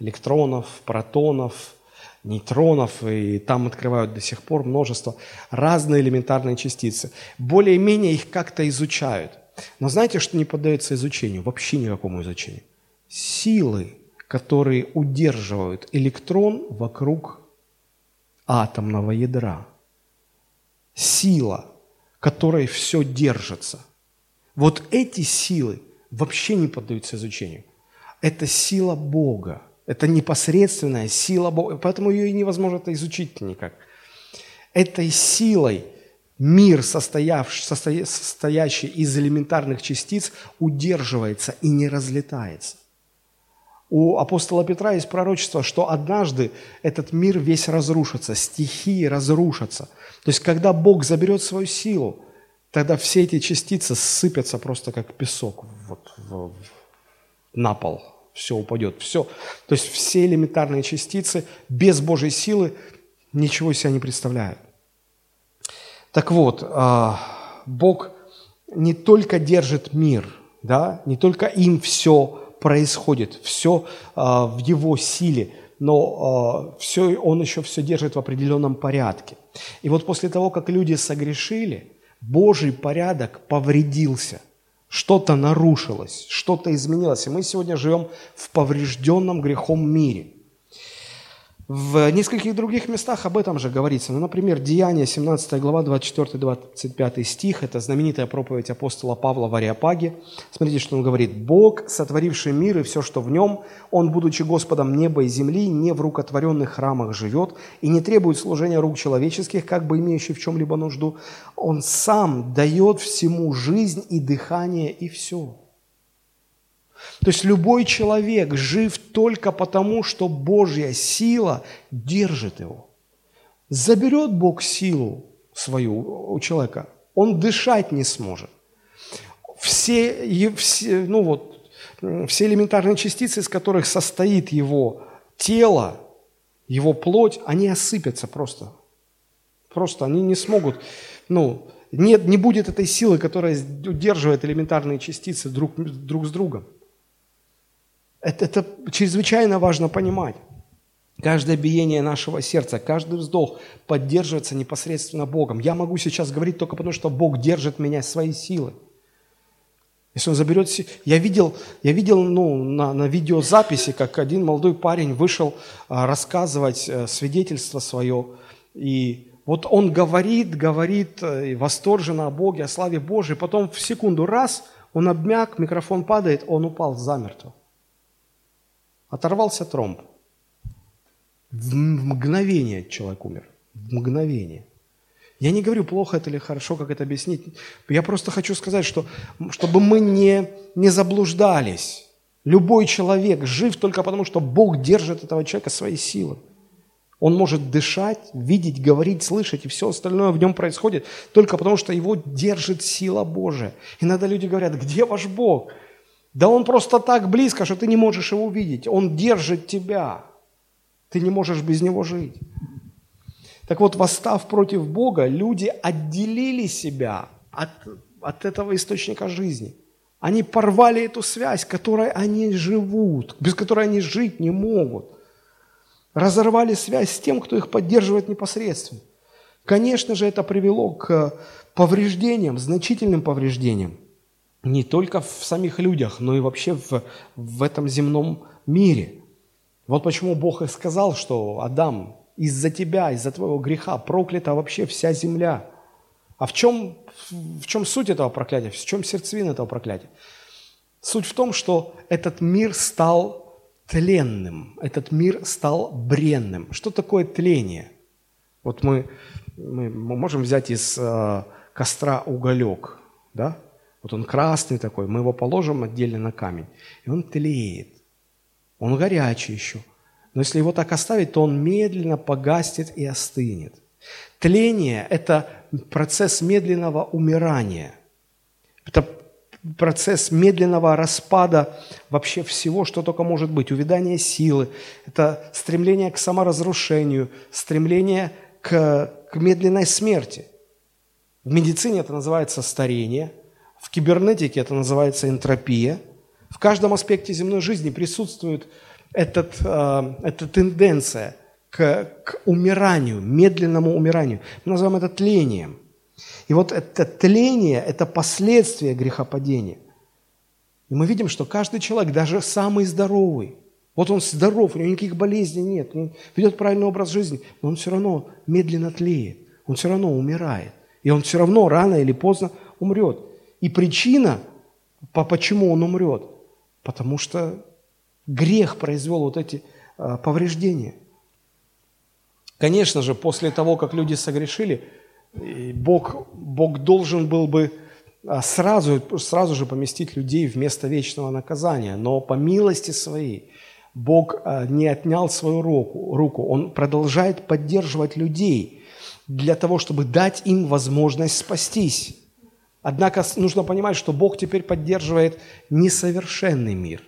электронов, протонов, нейтронов, и там открывают до сих пор множество разные элементарные частицы. Более-менее их как-то изучают. Но знаете, что не поддается изучению? Вообще никакому изучению. Силы, которые удерживают электрон вокруг атомного ядра – сила, которой все держится. Вот эти силы вообще не поддаются изучению. Это сила Бога. Это непосредственная сила Бога. Поэтому ее и невозможно это изучить никак. Этой силой мир, состоящий из элементарных частиц, удерживается и не разлетается. У апостола Петра есть пророчество, что однажды этот мир весь разрушится, стихии разрушатся. То есть, когда Бог заберет свою силу, тогда все эти частицы сыпятся просто как песок вот, в, на пол. Все упадет, все. То есть все элементарные частицы без Божьей силы ничего себя не представляют. Так вот, а, Бог не только держит мир, да, не только им все происходит, все а, в Его силе, но а, все, Он еще все держит в определенном порядке. И вот после того, как люди согрешили, Божий порядок повредился, что-то нарушилось, что-то изменилось. И мы сегодня живем в поврежденном грехом мире. В нескольких других местах об этом же говорится. Ну, например, Деяние, 17 глава, 24-25 стих. Это знаменитая проповедь апостола Павла в Ариапаге. Смотрите, что он говорит. «Бог, сотворивший мир и все, что в нем, Он, будучи Господом неба и земли, не в рукотворенных храмах живет и не требует служения рук человеческих, как бы имеющий в чем-либо нужду. Он сам дает всему жизнь и дыхание, и все». То есть любой человек жив только потому, что Божья сила держит его. Заберет Бог силу свою у человека, он дышать не сможет. Все, все, ну вот, все элементарные частицы, из которых состоит его тело, его плоть, они осыпятся просто. Просто они не смогут, ну, нет, не будет этой силы, которая удерживает элементарные частицы друг, друг с другом. Это, это чрезвычайно важно понимать. Каждое биение нашего сердца, каждый вздох поддерживается непосредственно Богом. Я могу сейчас говорить только потому, что Бог держит меня своей силой. Если он заберет... Я видел, я видел ну, на, на видеозаписи, как один молодой парень вышел а, рассказывать а, свидетельство свое. И вот он говорит, говорит э, восторженно о Боге, о славе Божией. Потом в секунду раз, он обмяк, микрофон падает, он упал замертво. Оторвался тромб. В мгновение человек умер. В мгновение. Я не говорю, плохо это или хорошо, как это объяснить. Я просто хочу сказать, что чтобы мы не, не заблуждались. Любой человек жив только потому, что Бог держит этого человека своей силой. Он может дышать, видеть, говорить, слышать, и все остальное в нем происходит только потому, что его держит сила Божия. Иногда люди говорят, где ваш Бог? Да он просто так близко, что ты не можешь его увидеть. Он держит тебя. Ты не можешь без него жить. Так вот, восстав против Бога, люди отделили себя от, от этого источника жизни. Они порвали эту связь, которой они живут, без которой они жить не могут. Разорвали связь с тем, кто их поддерживает непосредственно. Конечно же, это привело к повреждениям, значительным повреждениям не только в самих людях, но и вообще в, в этом земном мире. Вот почему Бог и сказал, что Адам, из-за тебя, из-за твоего греха проклята вообще вся земля. А в чем, в чем суть этого проклятия? В чем сердцевина этого проклятия? Суть в том, что этот мир стал тленным, этот мир стал бренным. Что такое тление? Вот мы, мы, можем взять из э, костра уголек, да? Вот он красный такой, мы его положим отдельно на камень, и он тлеет. Он горячий еще. Но если его так оставить, то он медленно погаснет и остынет. Тление – это процесс медленного умирания. Это процесс медленного распада вообще всего, что только может быть. Увядание силы, это стремление к саморазрушению, стремление к, к медленной смерти. В медицине это называется старение – в кибернетике это называется энтропия. В каждом аспекте земной жизни присутствует этот, э, эта тенденция к, к умиранию, медленному умиранию. Мы называем это тлением. И вот это тление – это последствия грехопадения. И мы видим, что каждый человек, даже самый здоровый, вот он здоров, у него никаких болезней нет, он ведет правильный образ жизни, но он все равно медленно тлеет, он все равно умирает. И он все равно рано или поздно умрет. И причина, по почему он умрет, потому что грех произвел вот эти а, повреждения. Конечно же, после того, как люди согрешили, Бог, Бог должен был бы а, сразу, сразу же поместить людей в место вечного наказания. Но по милости своей Бог а, не отнял свою руку, руку. Он продолжает поддерживать людей для того, чтобы дать им возможность спастись. Однако нужно понимать, что Бог теперь поддерживает несовершенный мир,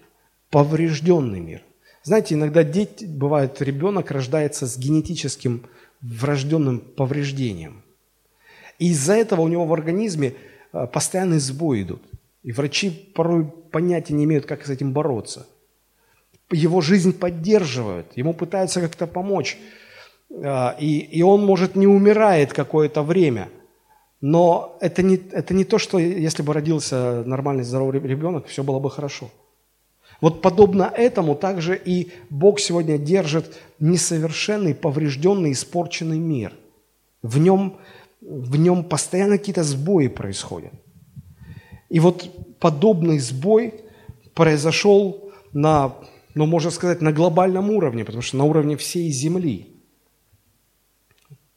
поврежденный мир. Знаете, иногда дети, бывает, ребенок рождается с генетическим врожденным повреждением. И из-за этого у него в организме а, постоянные сбои идут. И врачи порой понятия не имеют, как с этим бороться. Его жизнь поддерживают, ему пытаются как-то помочь. А, и, и он, может, не умирает какое-то время – но это не, это не то, что если бы родился нормальный здоровый ребенок, все было бы хорошо. Вот подобно этому также и Бог сегодня держит несовершенный, поврежденный, испорченный мир. В нем, в нем постоянно какие-то сбои происходят. И вот подобный сбой произошел на, ну, можно сказать, на глобальном уровне, потому что на уровне всей земли.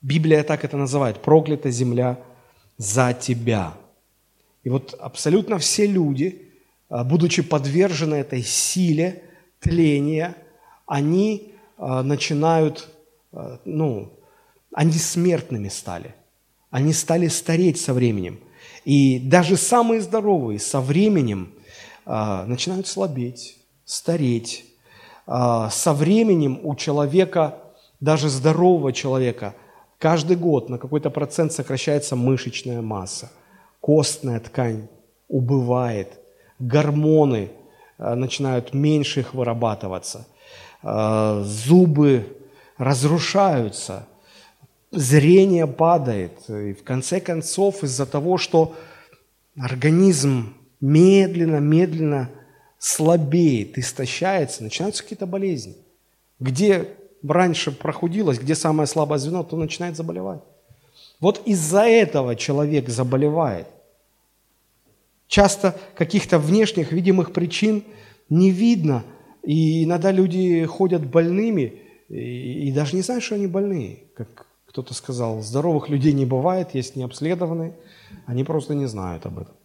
Библия так это называет, проклята земля за тебя. И вот абсолютно все люди, а, будучи подвержены этой силе тления, они а, начинают, а, ну, они смертными стали. Они стали стареть со временем. И даже самые здоровые со временем начинают слабеть, стареть. Со временем у человека, даже здорового человека – Каждый год на какой-то процент сокращается мышечная масса, костная ткань убывает, гормоны э, начинают меньше их вырабатываться, э, зубы разрушаются, зрение падает. И в конце концов из-за того, что организм медленно-медленно слабеет, истощается, начинаются какие-то болезни. Где раньше прохудилось, где самое слабое звено, то начинает заболевать. Вот из-за этого человек заболевает. Часто каких-то внешних видимых причин не видно, и иногда люди ходят больными и, даже не знают, что они больные. Как кто-то сказал, здоровых людей не бывает, есть необследованные, они просто не знают об этом.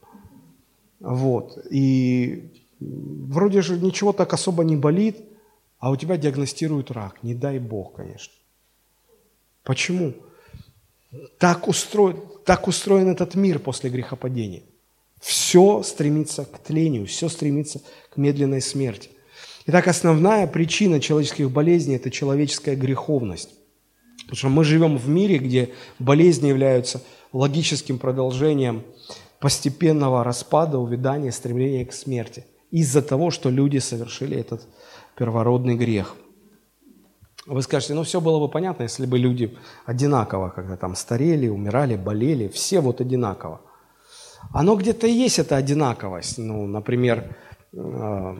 Вот. И вроде же ничего так особо не болит – а у тебя диагностируют рак. Не дай Бог, конечно. Почему? Так устроен, так устроен этот мир после грехопадения. Все стремится к тлению, все стремится к медленной смерти. Итак, основная причина человеческих болезней – это человеческая греховность. Потому что мы живем в мире, где болезни являются логическим продолжением постепенного распада, увядания, стремления к смерти. Из-за того, что люди совершили этот первородный грех. Вы скажете, ну все было бы понятно, если бы люди одинаково когда там старели, умирали, болели, все вот одинаково. Оно где-то есть, эта одинаковость. Ну, например, э,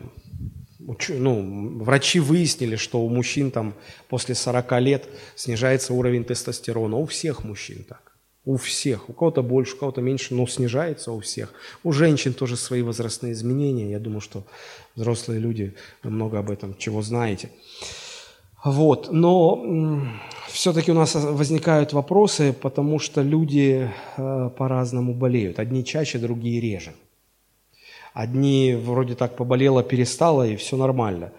ну, врачи выяснили, что у мужчин там после 40 лет снижается уровень тестостерона. У всех мужчин так. У всех. У кого-то больше, у кого-то меньше, но снижается у всех. У женщин тоже свои возрастные изменения. Я думаю, что взрослые люди, много об этом чего знаете. Вот. Но все-таки у нас возникают вопросы, потому что люди э, по-разному болеют. Одни чаще, другие реже. Одни вроде так поболело, перестало, и все нормально.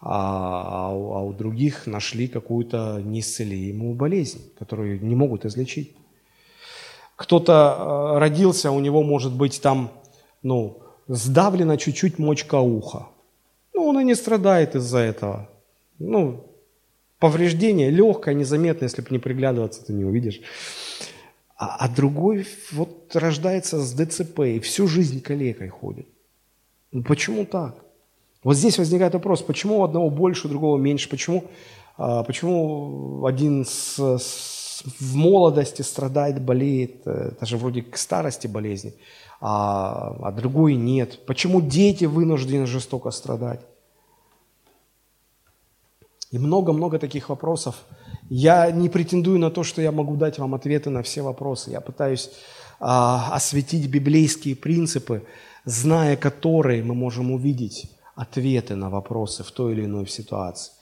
А, а, а у других нашли какую-то неисцелимую болезнь, которую не могут излечить. Кто-то э, родился, у него может быть там, ну, сдавлена чуть-чуть мочка уха. Ну, он и не страдает из-за этого. Ну, повреждение легкое, незаметное, если бы не приглядываться, ты не увидишь. А, а другой вот рождается с ДЦП и всю жизнь калекой ходит. Ну, почему так? Вот здесь возникает вопрос, почему у одного больше, у другого меньше, почему, а, почему один с, с в молодости страдает, болеет, э, даже вроде к старости болезни, а, а другой нет. Почему дети вынуждены жестоко страдать? И много-много таких вопросов. Я не претендую на то, что я могу дать вам ответы на все вопросы. Я пытаюсь а, осветить библейские принципы, зная которые мы можем увидеть ответы на вопросы в той или иной ситуации.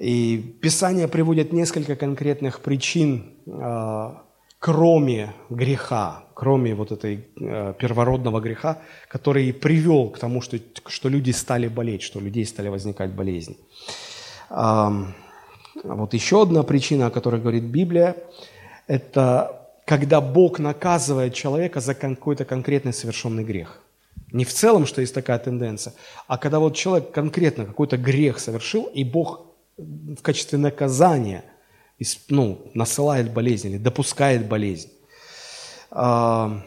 И Писание приводит несколько конкретных причин, а, кроме греха, кроме вот этой э, первородного греха, который привел к тому, что, что люди стали болеть, что у людей стали возникать болезни. Вот еще одна причина, о которой говорит Библия, это когда Бог наказывает человека за какой-то конкретный совершенный грех. Не в целом, что есть такая тенденция, а когда вот человек конкретно какой-то грех совершил, и Бог в качестве наказания ну, насылает болезнь или допускает болезнь. А,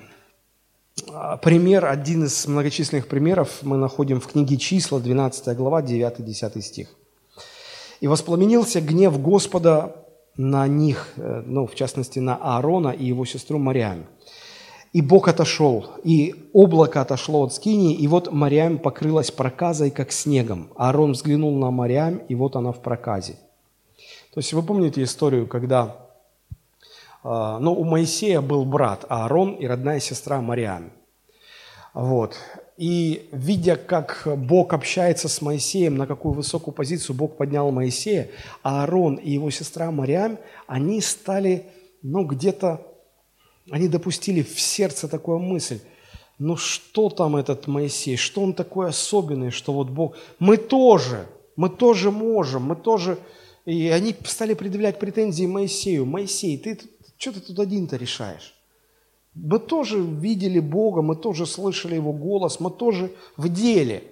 пример, один из многочисленных примеров мы находим в книге «Числа», 12 глава, 9-10 стих. «И воспламенился гнев Господа на них, э, ну, в частности, на Аарона и его сестру Мариам. И Бог отошел, и облако отошло от скинии, и вот Мариам покрылась проказой, как снегом. Аарон взглянул на Мариам, и вот она в проказе. То есть вы помните историю, когда а, ну, у Моисея был брат Аарон и родная сестра Мариам. Вот. И видя, как Бог общается с Моисеем, на какую высокую позицию Бог поднял Моисея, Аарон и его сестра Мариам, они стали, ну, где-то, они допустили в сердце такую мысль, ну, что там этот Моисей, что он такой особенный, что вот Бог, мы тоже, мы тоже можем, мы тоже, и они стали предъявлять претензии Моисею, Моисей, ты что ты тут один-то решаешь? Мы тоже видели Бога, мы тоже слышали Его голос, мы тоже в деле.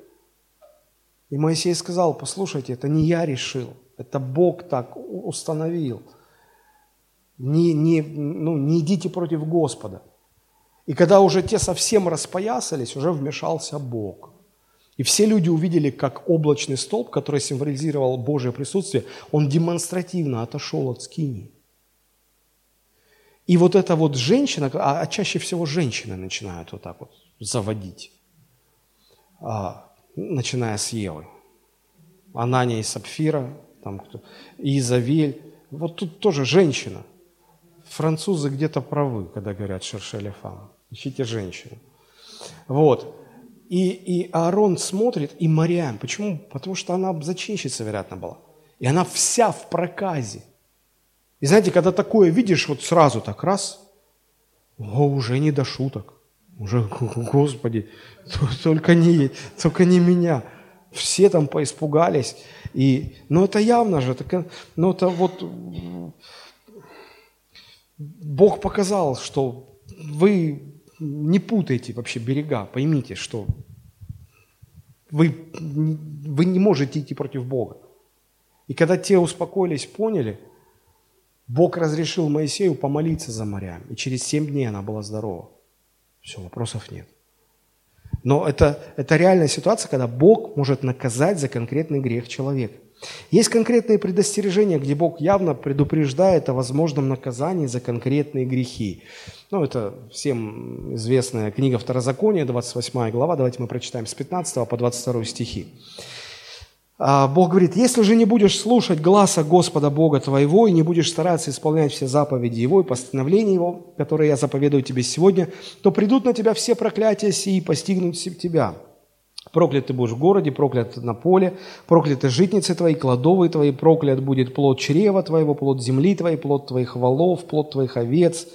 И Моисей сказал, послушайте, это не я решил, это Бог так установил. Не, не, ну, не идите против Господа. И когда уже те совсем распоясались, уже вмешался Бог. И все люди увидели, как облачный столб, который символизировал Божье присутствие, он демонстративно отошел от скинии. И вот эта вот женщина, а, а чаще всего женщины начинают вот так вот заводить, а, начиная с Евы. Анания и Сапфира, там кто, и Изавель. Вот тут тоже женщина. Французы где-то правы, когда говорят «шершели фам». Ищите женщину. Вот. И, и Аарон смотрит, и Мариам. Почему? Потому что она зачинщица, вероятно, была. И она вся в проказе. И знаете, когда такое видишь, вот сразу так раз, о, уже не до шуток. Уже, *laughs* Господи, *laughs* только не, только не меня. Все там поиспугались. И, ну, это явно же, так, ну, это вот Бог показал, что вы не путаете вообще берега, поймите, что вы, вы не можете идти против Бога. И когда те успокоились, поняли – Бог разрешил Моисею помолиться за морями, и через семь дней она была здорова. Все, вопросов нет. Но это, это реальная ситуация, когда Бог может наказать за конкретный грех человека. Есть конкретные предостережения, где Бог явно предупреждает о возможном наказании за конкретные грехи. Ну, это всем известная книга Второзакония, 28 глава. Давайте мы прочитаем с 15 по 22 стихи. А, Бог говорит, если же не будешь слушать гласа Господа Бога твоего и не будешь стараться исполнять все заповеди Его и постановления Его, которые я заповедую тебе сегодня, то придут на тебя все проклятия сии и постигнут тебя. Проклят ты будешь в городе, проклят на поле, прокляты житницы твои, кладовые твои, проклят будет плод чрева твоего, плод земли твоей, плод твоих валов, плод твоих овец,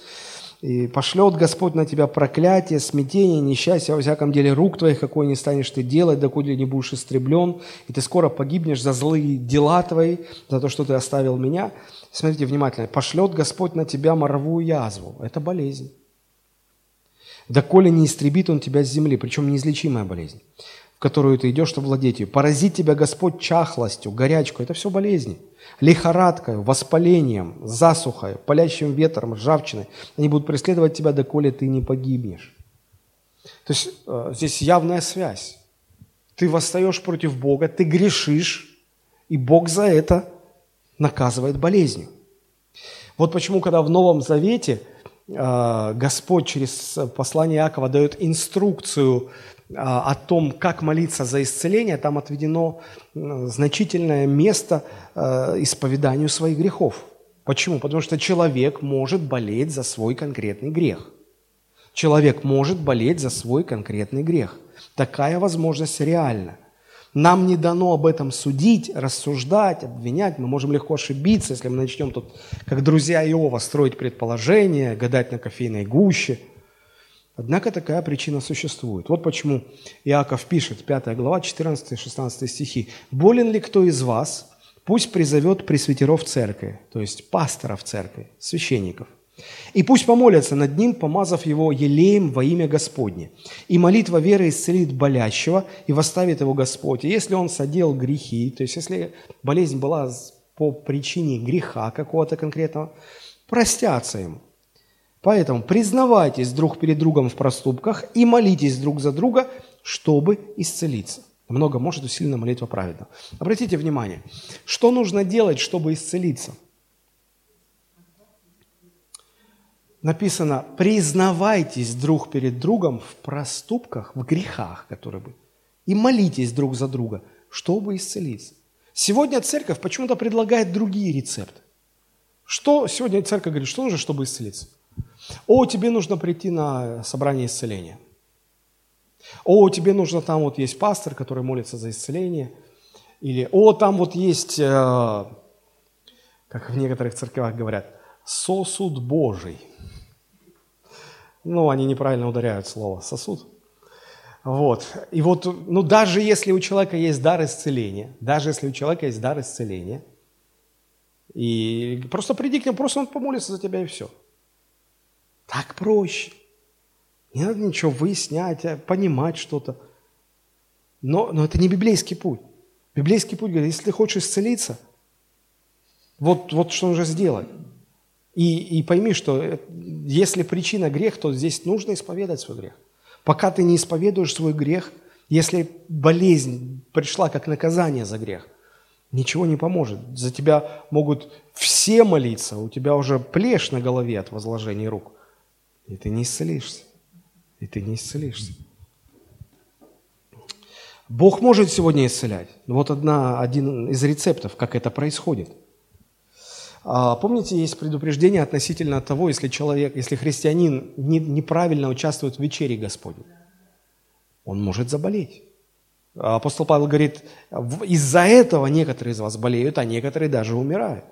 и пошлет Господь на тебя проклятие, смятение, несчастье, во всяком деле рук твоих, какой не станешь ты делать, докуда не будешь истреблен, и ты скоро погибнешь за злые дела твои, за то, что ты оставил меня. Смотрите внимательно. Пошлет Господь на тебя моровую язву. Это болезнь. Доколе не истребит он тебя с земли, причем неизлечимая болезнь, в которую ты идешь, чтобы владеть ее. Поразит тебя Господь чахлостью, горячкой. Это все болезни лихорадкой, воспалением, засухой, палящим ветром, ржавчиной. Они будут преследовать тебя, доколе ты не погибнешь. То есть э, здесь явная связь. Ты восстаешь против Бога, ты грешишь, и Бог за это наказывает болезнью. Вот почему, когда в Новом Завете э, Господь через послание Иакова дает инструкцию о том, как молиться за исцеление, там отведено значительное место а, исповеданию своих грехов. Почему? Потому что человек может болеть за свой конкретный грех. Человек может болеть за свой конкретный грех. Такая возможность реальна. Нам не дано об этом судить, рассуждать, обвинять. Мы можем легко ошибиться, если мы начнем тут, как друзья Иова, строить предположения, гадать на кофейной гуще. Однако такая причина существует. Вот почему Иаков пишет, 5 глава, 14-16 стихи. «Болен ли кто из вас, пусть призовет пресвитеров церкви, то есть пасторов церкви, священников, и пусть помолятся над ним, помазав его елеем во имя Господне. И молитва веры исцелит болящего, и восставит его Господь. И если он содел грехи, то есть если болезнь была по причине греха какого-то конкретного, простятся ему. Поэтому признавайтесь друг перед другом в проступках и молитесь друг за друга, чтобы исцелиться. Много может усилена молитва праведного. Обратите внимание, что нужно делать, чтобы исцелиться – написано, признавайтесь друг перед другом в проступках, в грехах, которые бы, и молитесь друг за друга, чтобы исцелиться. Сегодня церковь почему-то предлагает другие рецепты. Что сегодня церковь говорит, что нужно, чтобы исцелиться? О, тебе нужно прийти на собрание исцеления. О, тебе нужно, там вот есть пастор, который молится за исцеление. Или, о, там вот есть, э, как в некоторых церквях говорят, сосуд Божий – ну, они неправильно ударяют слово сосуд. Вот. И вот, ну, даже если у человека есть дар исцеления, даже если у человека есть дар исцеления, и просто приди к нему, просто он помолится за тебя и все. Так проще. Не надо ничего выяснять, а понимать что-то. Но, но это не библейский путь. Библейский путь говорит, если ты хочешь исцелиться, вот, вот что нужно сделать. И, и пойми, что э, если причина грех, то здесь нужно исповедать свой грех. Пока ты не исповедуешь свой грех, если болезнь пришла как наказание за грех, ничего не поможет. За тебя могут все молиться, у тебя уже плешь на голове от возложения рук. И ты не исцелишься. И ты не исцелишься. Бог может сегодня исцелять. Вот одна, один из рецептов, как это происходит – а, помните, есть предупреждение относительно того, если человек, если христианин не, неправильно участвует в вечере Господней, он может заболеть. Апостол Павел говорит, из-за этого некоторые из вас болеют, а некоторые даже умирают.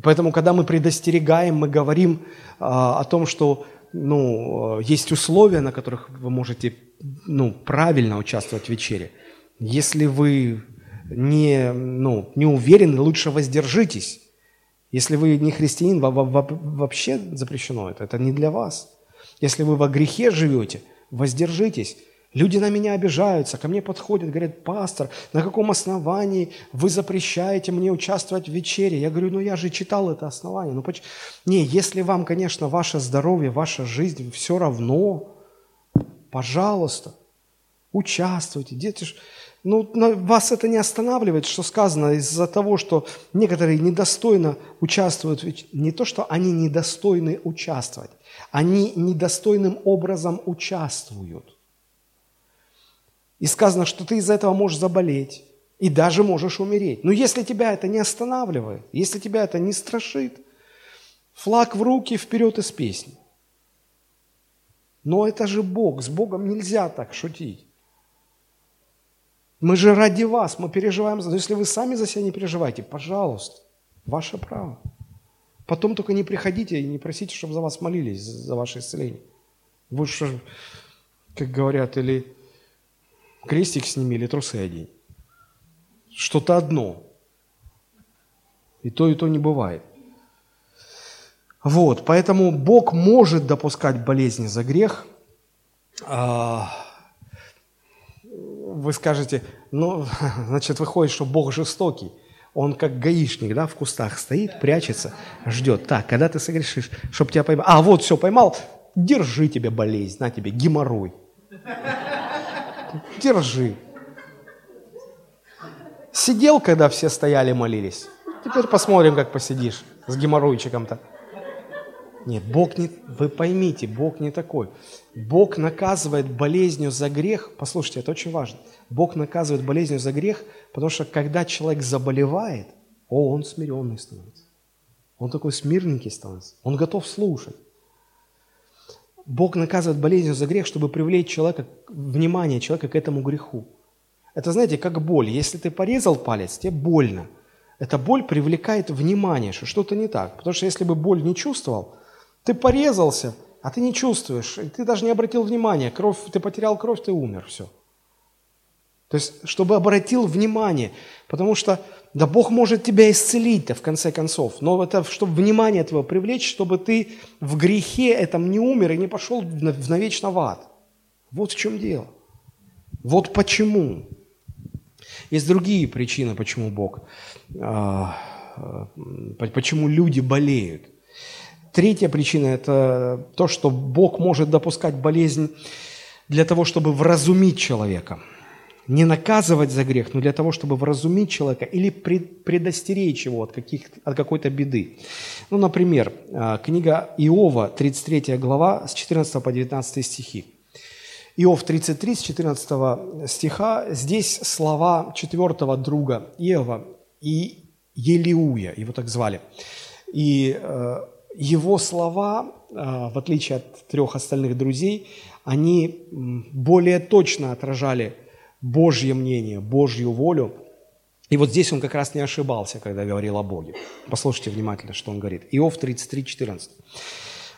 И поэтому, когда мы предостерегаем, мы говорим а, о том, что ну, есть условия, на которых вы можете ну, правильно участвовать в вечере. Если вы не, ну, не уверены, лучше воздержитесь. Если вы не христианин, вообще запрещено это. Это не для вас. Если вы во грехе живете, воздержитесь. Люди на меня обижаются, ко мне подходят, говорят, пастор, на каком основании вы запрещаете мне участвовать в вечере? Я говорю, ну я же читал это основание. Ну, почему? Не, если вам, конечно, ваше здоровье, ваша жизнь все равно, пожалуйста, участвуйте. Дети ж, ну, вас это не останавливает, что сказано из-за того, что некоторые недостойно участвуют. Не то, что они недостойны участвовать, они недостойным образом участвуют. И сказано, что ты из-за этого можешь заболеть и даже можешь умереть. Но если тебя это не останавливает, если тебя это не страшит, флаг в руки, вперед из песни. Но это же Бог, с Богом нельзя так шутить. Мы же ради вас, мы переживаем. Но если вы сами за себя не переживаете, пожалуйста, ваше право. Потом только не приходите и не просите, чтобы за вас молились, за ваше исцеление. Вы что, как говорят, или крестик сними, или трусы одень. Что-то одно. И то, и то не бывает. Вот, поэтому Бог может допускать болезни за грех, а, вы скажете, ну, *laughs* значит, выходит, что Бог жестокий. Он как гаишник, да, в кустах стоит, прячется, ждет. Так, когда ты согрешишь, чтобы тебя поймал. А, вот, все, поймал, держи тебе болезнь, на тебе геморрой. Держи. Сидел, когда все стояли, молились. Теперь посмотрим, как посидишь с геморройчиком-то. Нет, Бог не... Вы поймите, Бог не такой. Бог наказывает болезнью за грех. Послушайте, это очень важно. Бог наказывает болезнью за грех, потому что когда человек заболевает, о, он смиренный становится. Он такой смирненький становится. Он готов слушать. Бог наказывает болезнью за грех, чтобы привлечь человека, внимание человека к этому греху. Это, знаете, как боль. Если ты порезал палец, тебе больно. Эта боль привлекает внимание, что что-то не так. Потому что если бы боль не чувствовал, ты порезался, а ты не чувствуешь, и ты даже не обратил внимания. Кровь, ты потерял кровь, ты умер, все. То есть, чтобы обратил внимание, потому что, да Бог может тебя исцелить-то в конце концов, но это, чтобы внимание твое привлечь, чтобы ты в грехе этом не умер и не пошел в навечно в ад. Вот в чем дело. Вот почему. Есть другие причины, почему Бог, а, почему люди болеют. Третья причина – это то, что Бог может допускать болезнь для того, чтобы вразумить человека. Не наказывать за грех, но для того, чтобы вразумить человека или предостеречь его от, каких, от какой-то беды. Ну, например, а, книга Иова, 33 глава, с 14 по 19 стихи. Иов 33, с 14 стиха, здесь слова четвертого друга Иова и Елиуя, его так звали. И э, его слова, э, в отличие от трех остальных друзей, они более точно отражали Божье мнение, Божью волю. И вот здесь он как раз не ошибался, когда говорил о Боге. Послушайте внимательно, что он говорит. Иов 33, 14.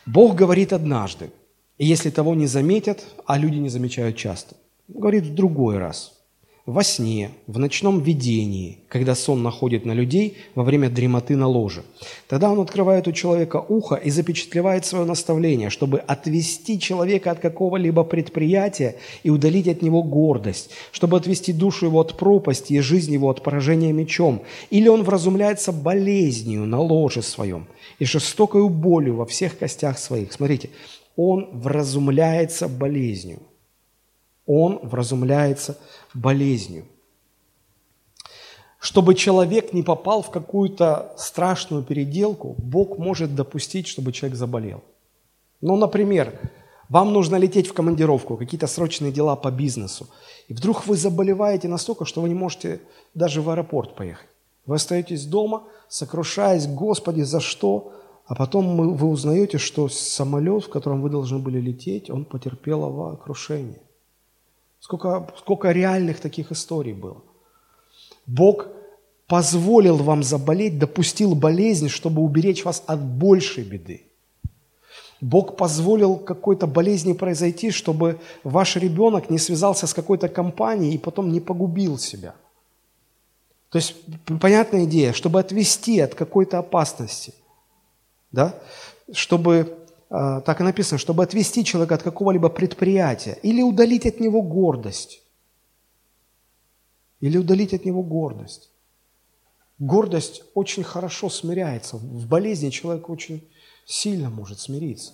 «Бог говорит однажды, если того не заметят, а люди не замечают часто, говорит в другой раз, во сне, в ночном видении, когда сон находит на людей во время дремоты на ложе. Тогда он открывает у человека ухо и запечатлевает свое наставление, чтобы отвести человека от какого-либо предприятия и удалить от него гордость, чтобы отвести душу его от пропасти и жизнь его от поражения мечом. Или он вразумляется болезнью на ложе своем и жестокою болью во всех костях своих. Смотрите, он вразумляется болезнью. Он вразумляется болезнью. Чтобы человек не попал в какую-то страшную переделку, Бог может допустить, чтобы человек заболел. Ну, например, вам нужно лететь в командировку, какие-то срочные дела по бизнесу, и вдруг вы заболеваете настолько, что вы не можете даже в аэропорт поехать. Вы остаетесь дома, сокрушаясь, Господи, за что? А потом вы узнаете, что самолет, в котором вы должны были лететь, он потерпел крушение. Сколько, сколько реальных таких историй было. Бог позволил вам заболеть, допустил болезнь, чтобы уберечь вас от большей беды. Бог позволил какой-то болезни произойти, чтобы ваш ребенок не связался с какой-то компанией и потом не погубил себя. То есть, понятная идея, чтобы отвести от какой-то опасности – да, чтобы, так и написано, чтобы отвести человека от какого-либо предприятия или удалить от него гордость. Или удалить от него гордость. Гордость очень хорошо смиряется. В болезни человек очень сильно может смириться.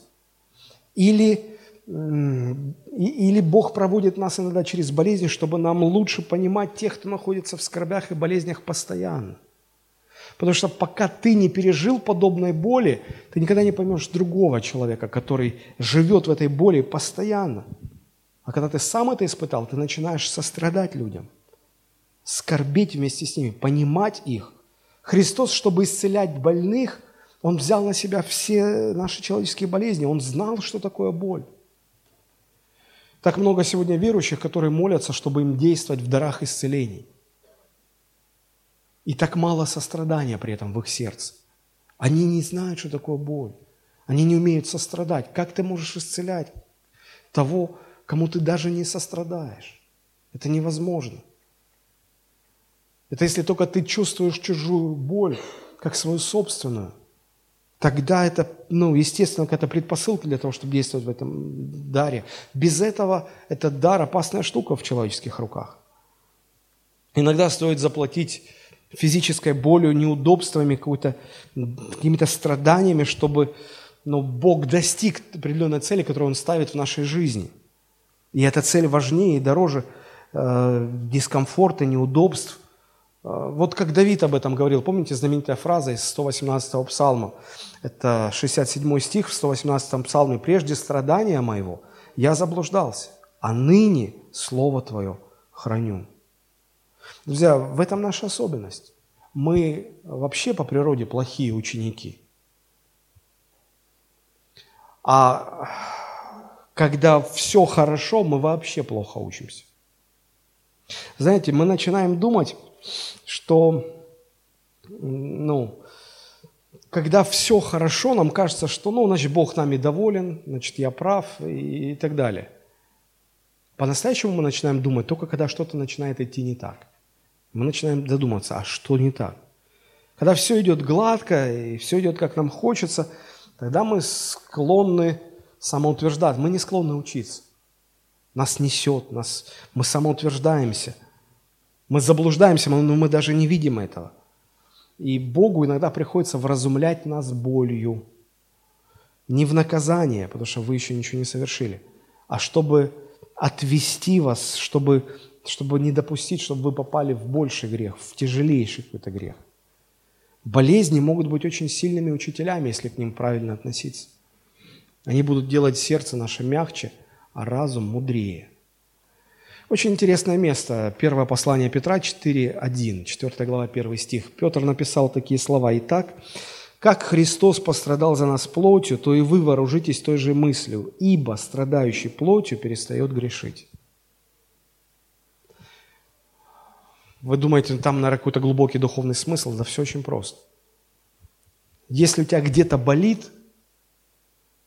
Или, или Бог проводит нас иногда через болезни, чтобы нам лучше понимать тех, кто находится в скорбях и болезнях постоянно. Потому что пока ты не пережил подобной боли, ты никогда не поймешь другого человека, который живет в этой боли постоянно. А когда ты сам это испытал, ты начинаешь сострадать людям, скорбить вместе с ними, понимать их. Христос, чтобы исцелять больных, Он взял на себя все наши человеческие болезни. Он знал, что такое боль. Так много сегодня верующих, которые молятся, чтобы им действовать в дарах исцелений – и так мало сострадания при этом в их сердце. Они не знают, что такое боль. Они не умеют сострадать. Как ты можешь исцелять того, кому ты даже не сострадаешь? Это невозможно. Это если только ты чувствуешь чужую боль, как свою собственную, тогда это, ну, естественно, какая-то предпосылка для того, чтобы действовать в этом даре. Без этого этот дар – опасная штука в человеческих руках. Иногда стоит заплатить физической болью, неудобствами, какими-то страданиями, чтобы ну, Бог достиг определенной цели, которую Он ставит в нашей жизни. И эта цель важнее и дороже э, дискомфорта, неудобств. Э, вот как Давид об этом говорил, помните знаменитая фраза из 118-го псалма? Это 67 стих в 118-м псалме. «Прежде страдания моего я заблуждался, а ныне Слово Твое храню». Друзья, в этом наша особенность. Мы вообще по природе плохие ученики. А когда все хорошо, мы вообще плохо учимся. Знаете, мы начинаем думать, что, ну, когда все хорошо, нам кажется, что, ну, значит, Бог нами доволен, значит, я прав и, и так далее. По-настоящему мы начинаем думать только когда что-то начинает идти не так. Мы начинаем задуматься, а что не так? Когда все идет гладко и все идет, как нам хочется, тогда мы склонны самоутверждать, мы не склонны учиться. Нас несет, нас, мы самоутверждаемся, мы заблуждаемся, но мы даже не видим этого. И Богу иногда приходится вразумлять нас болью. Не в наказание, потому что вы еще ничего не совершили, а чтобы отвести вас, чтобы, чтобы не допустить, чтобы вы попали в больший грех, в тяжелейший какой-то грех. Болезни могут быть очень сильными учителями, если к ним правильно относиться. Они будут делать сердце наше мягче, а разум мудрее. Очень интересное место. Первое послание Петра 4.1, 4 глава, 1 стих. Петр написал такие слова. «Итак, как Христос пострадал за нас плотью, то и вы вооружитесь той же мыслью, ибо страдающий плотью перестает грешить». Вы думаете, там, наверное, какой-то глубокий духовный смысл? Да все очень просто. Если у тебя где-то болит,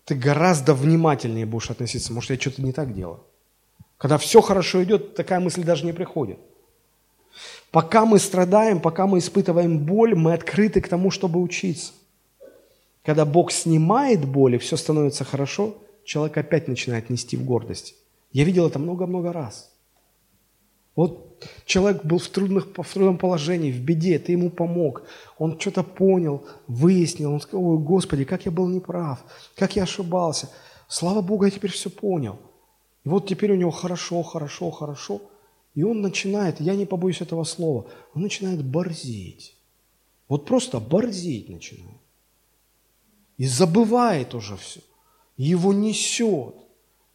ты гораздо внимательнее будешь относиться. Может, я что-то не так делаю. Когда все хорошо идет, такая мысль даже не приходит. Пока мы страдаем, пока мы испытываем боль, мы открыты к тому, чтобы учиться. Когда Бог снимает боль, и все становится хорошо, человек опять начинает нести в гордость. Я видел это много-много раз. Вот человек был в, трудных, в трудном положении, в беде, ты ему помог, он что-то понял, выяснил, он сказал, ой, Господи, как я был неправ, как я ошибался. Слава Богу, я теперь все понял. И вот теперь у него хорошо, хорошо, хорошо. И он начинает, я не побоюсь этого слова, он начинает борзеть. Вот просто борзеть начинает. И забывает уже все. Его несет.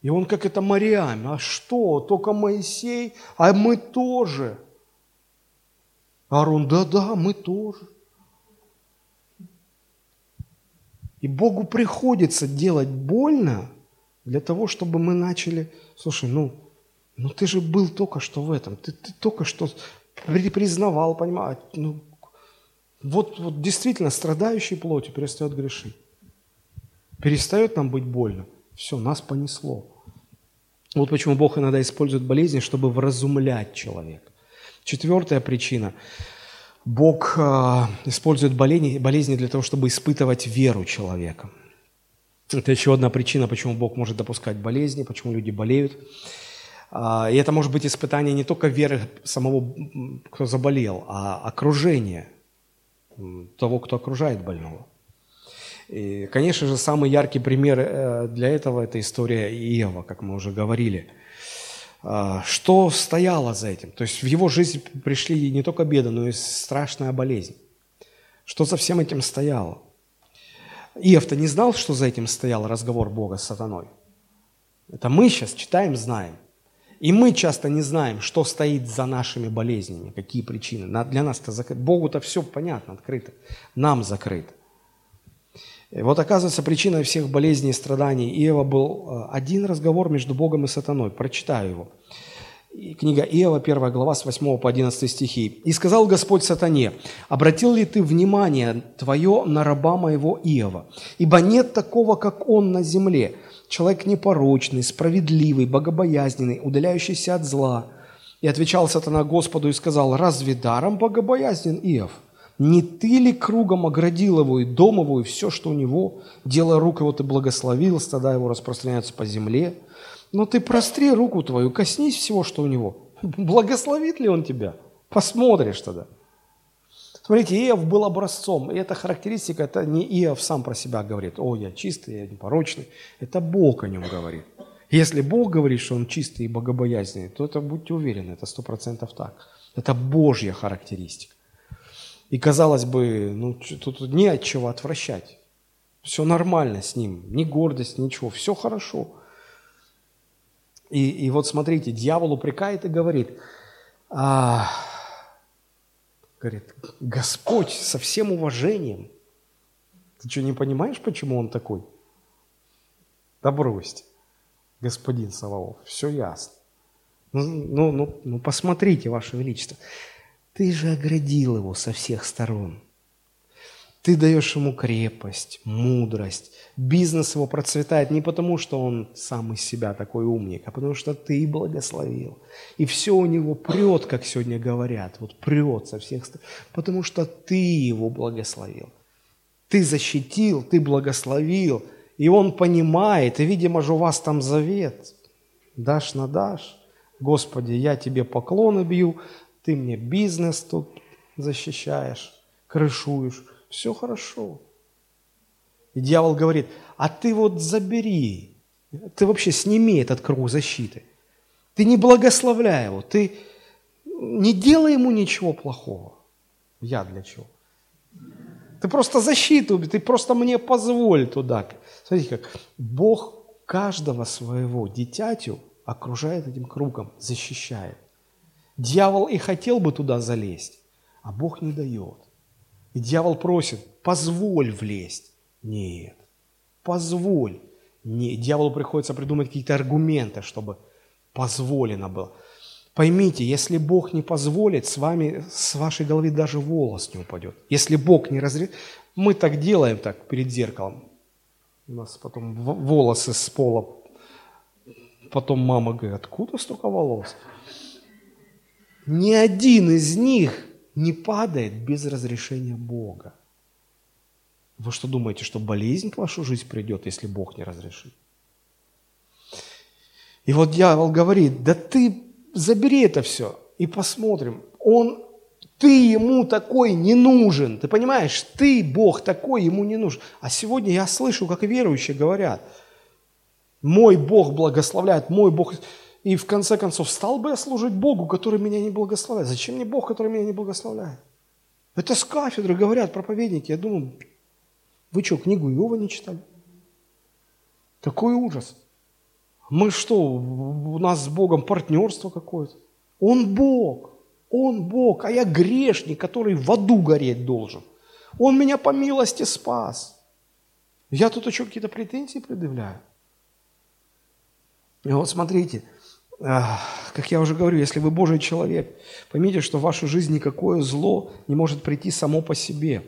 И он как это Мариам, а что, только Моисей, а мы тоже. Аарон, да-да, мы тоже. И Богу приходится делать больно для того, чтобы мы начали, слушай, ну, ну ты же был только что в этом, ты, ты только что признавал, понимаешь, ну, вот, вот действительно страдающий плотью перестает грешить. Перестает нам быть больно – все, нас понесло. Вот почему Бог иногда использует болезни, чтобы вразумлять человека. Четвертая причина. Бог э, использует болезни, болезни для того, чтобы испытывать веру человека. Это еще одна причина, почему Бог может допускать болезни, почему люди болеют. А, и это может быть испытание не только веры самого, кто заболел, а окружения того, кто окружает больного. И, конечно же, самый яркий пример э, для этого – это история Иова, как мы уже говорили. А, что стояло за этим? То есть в его жизнь пришли не только беды, но и страшная болезнь. Что за всем этим стояло? Иов-то не знал, что за этим стоял разговор Бога с сатаной. Это мы сейчас читаем, знаем. И мы часто не знаем, что стоит за нашими болезнями, какие причины. Для нас это закрыто. Богу-то все понятно, открыто. Нам закрыто. И вот оказывается, причиной всех болезней и страданий Иова был э, один разговор между Богом и сатаной. Прочитаю его. Книга Иова, 1 глава, с 8 по 11 стихи. «И сказал Господь сатане, обратил ли ты внимание твое на раба моего Иова? Ибо нет такого, как он на земле, человек непорочный, справедливый, богобоязненный, удаляющийся от зла». И отвечал сатана Господу и сказал, «Разве даром богобоязнен Иов?» Не ты ли кругом оградил его и дом его, и все, что у него? Дело рук его ты благословил, стада его распространяются по земле. Но ты простри руку твою, коснись всего, что у него. Благословит ли он тебя? Посмотришь тогда. Смотрите, Иов был образцом, и эта характеристика, это не Иов сам про себя говорит, о, я чистый, я непорочный, это Бог о нем говорит. Если Бог говорит, что он чистый и богобоязненный, то это будьте уверены, это сто процентов так. Это Божья характеристика. И казалось бы, ну тут не от чего отвращать. Все нормально с ним, ни гордость, ничего, все хорошо. И, и вот смотрите, дьявол упрекает и говорит, а, говорит, Господь со всем уважением, ты что, не понимаешь, почему он такой? Да брось, господин Саваоф, все ясно. Ну, ну, ну, ну посмотрите, Ваше Величество. Ты же оградил его со всех сторон. Ты даешь ему крепость, мудрость. Бизнес его процветает не потому, что он сам из себя такой умник, а потому что ты благословил. И все у него прет, как сегодня говорят, вот прет со всех сторон, потому что ты его благословил. Ты защитил, ты благословил, и он понимает, и, видимо же, у вас там завет. Дашь на дашь. Господи, я тебе поклоны бью, ты мне бизнес тут защищаешь, крышуешь все хорошо. И дьявол говорит, а ты вот забери, ты вообще сними этот круг защиты. Ты не благословляй его, ты не делай ему ничего плохого. Я для чего? Ты просто защиту, ты просто мне позволь туда. Смотрите, как Бог каждого своего дитятю окружает этим кругом, защищает. Дьявол и хотел бы туда залезть, а Бог не дает. И дьявол просит, позволь влезть. Нет, позволь. Не, дьяволу приходится придумать какие-то аргументы, чтобы позволено было. Поймите, если Бог не позволит, с вами, с вашей головы даже волос не упадет. Если Бог не разрешит, мы так делаем так перед зеркалом. У нас потом волосы с пола. Потом мама говорит, откуда столько волос? Ни один из них не падает без разрешения Бога. Вы что думаете, что болезнь в вашу жизнь придет, если Бог не разрешит? И вот дьявол говорит, да ты забери это все и посмотрим. Он, ты ему такой не нужен. Ты понимаешь, ты, Бог, такой ему не нужен. А сегодня я слышу, как верующие говорят, мой Бог благословляет, мой Бог... И в конце концов, стал бы я служить Богу, который меня не благословляет? Зачем мне Бог, который меня не благословляет? Это с кафедры говорят проповедники. Я думаю, вы что, книгу Иова не читали? Какой ужас. Мы что, у нас с Богом партнерство какое-то? Он Бог, Он Бог, а я грешник, который в аду гореть должен. Он меня по милости спас. Я тут еще какие-то претензии предъявляю. И вот смотрите – как я уже говорю, если вы Божий человек, поймите, что в вашу жизнь никакое зло не может прийти само по себе,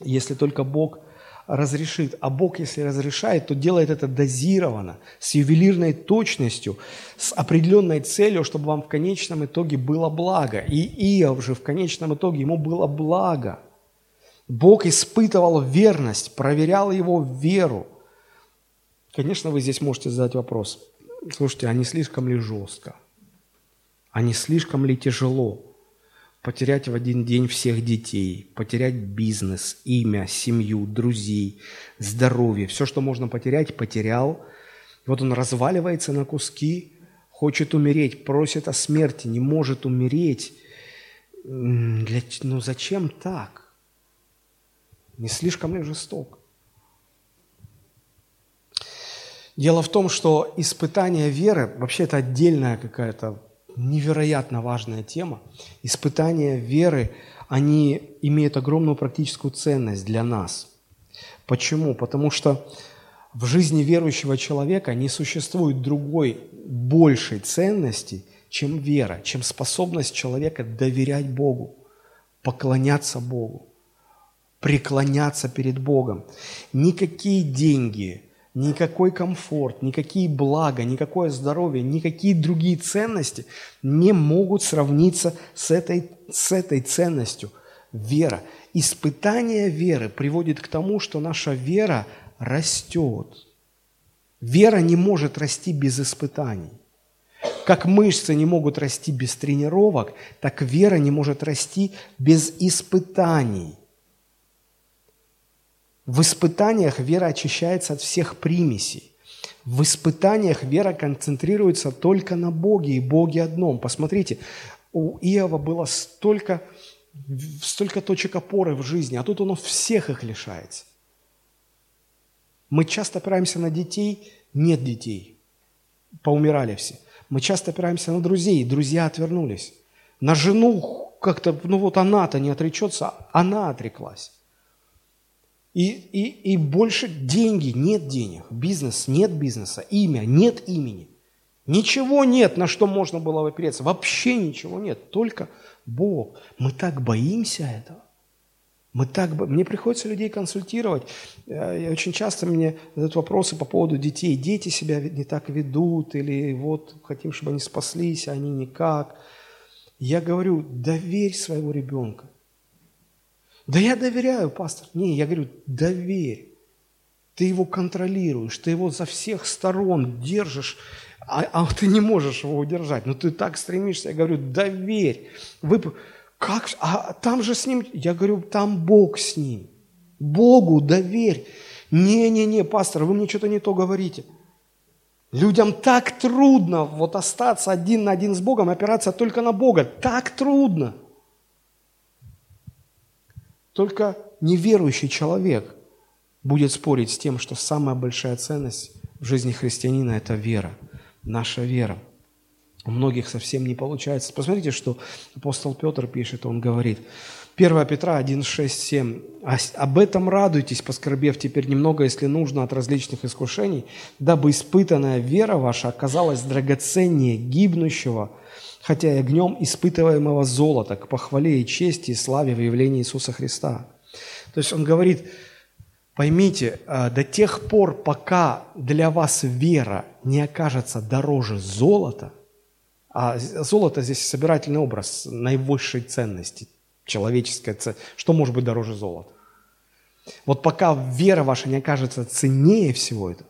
если только Бог разрешит. А Бог, если разрешает, то делает это дозированно, с ювелирной точностью, с определенной целью, чтобы вам в конечном итоге было благо. И Иов же в конечном итоге ему было благо. Бог испытывал верность, проверял его веру. Конечно, вы здесь можете задать вопрос – слушайте, а не слишком ли жестко? А не слишком ли тяжело потерять в один день всех детей, потерять бизнес, имя, семью, друзей, здоровье, все, что можно потерять, потерял. Вот он разваливается на куски, хочет умереть, просит о смерти, не может умереть. Для, ну зачем так? Не слишком ли жесток? Дело в том, что испытание веры, вообще это отдельная какая-то невероятно важная тема. Испытания веры, они имеют огромную практическую ценность для нас. Почему? Потому что в жизни верующего человека не существует другой большей ценности, чем вера, чем способность человека доверять Богу, поклоняться Богу, преклоняться перед Богом. Никакие деньги, никакой комфорт, никакие блага, никакое здоровье, никакие другие ценности не могут сравниться с этой, с этой ценностью. Вера. Испытание веры приводит к тому, что наша вера растет. Вера не может расти без испытаний. Как мышцы не могут расти без тренировок, так вера не может расти без испытаний – в испытаниях вера очищается от всех примесей. В испытаниях вера концентрируется только на Боге и Боге одном. Посмотрите, у Иова было столько, столько точек опоры в жизни, а тут он всех их лишается. Мы часто опираемся на детей, нет детей, поумирали все. Мы часто опираемся на друзей, друзья отвернулись. На жену как-то, ну вот она-то не отречется, она отреклась. И, и, и больше деньги, нет денег, бизнес, нет бизнеса, имя, нет имени. Ничего нет, на что можно было бы опереться. Вообще ничего нет, только Бог. Мы так боимся этого. Мы так, мне приходится людей консультировать. Э, и очень часто мне задают вопросы по поводу детей. Дети себя не так ведут, или вот хотим, чтобы они спаслись, а они никак. Я говорю, доверь своего ребенка. Да я доверяю, пастор. Не, я говорю, доверь. Ты его контролируешь, ты его за всех сторон держишь, а, а *laughs* ты не можешь его удержать. Но ты так стремишься. Я говорю, доверь. Вы, как? А там же с ним, я говорю, там Бог с ним. Богу доверь. Не-не-не, пастор, вы мне что-то не то говорите. Людям так трудно вот остаться один на один с Богом, опираться только на Бога. Так трудно. Только неверующий человек будет спорить с тем, что самая большая ценность в жизни христианина – это вера, наша вера – у многих совсем не получается. Посмотрите, что апостол Петр пишет, он говорит, 1 Петра 1, 6, 7. «Об этом радуйтесь, поскорбев теперь немного, если нужно, от различных искушений, дабы испытанная вера ваша оказалась драгоценнее гибнущего, хотя и огнем испытываемого золота, к похвале и чести и славе в явлении Иисуса Христа». То есть он говорит, поймите, э, до тех пор, пока для вас вера не окажется дороже золота – а золото здесь собирательный образ наивысшей ценности, человеческая ценность. Что может быть дороже золота? Вот пока вера ваша не окажется ценнее всего этого,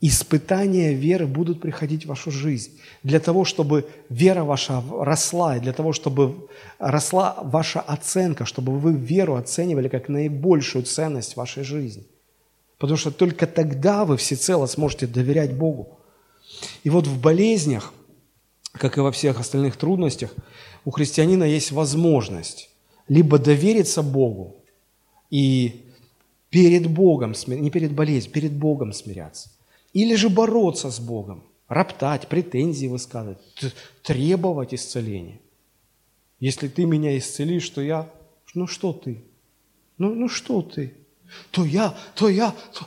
испытания веры будут приходить в вашу жизнь. Для того, чтобы вера ваша росла, и для того, чтобы росла ваша оценка, чтобы вы веру оценивали как наибольшую ценность вашей жизни. Потому что только тогда вы всецело сможете доверять Богу. И вот в болезнях – как и во всех остальных трудностях, у христианина есть возможность либо довериться Богу и перед Богом, не перед болезнью, перед Богом смиряться, или же бороться с Богом, роптать, претензии высказывать, требовать исцеления. Если ты меня исцелишь, то я... Ну что ты? Ну, ну что ты? То я, то я... То...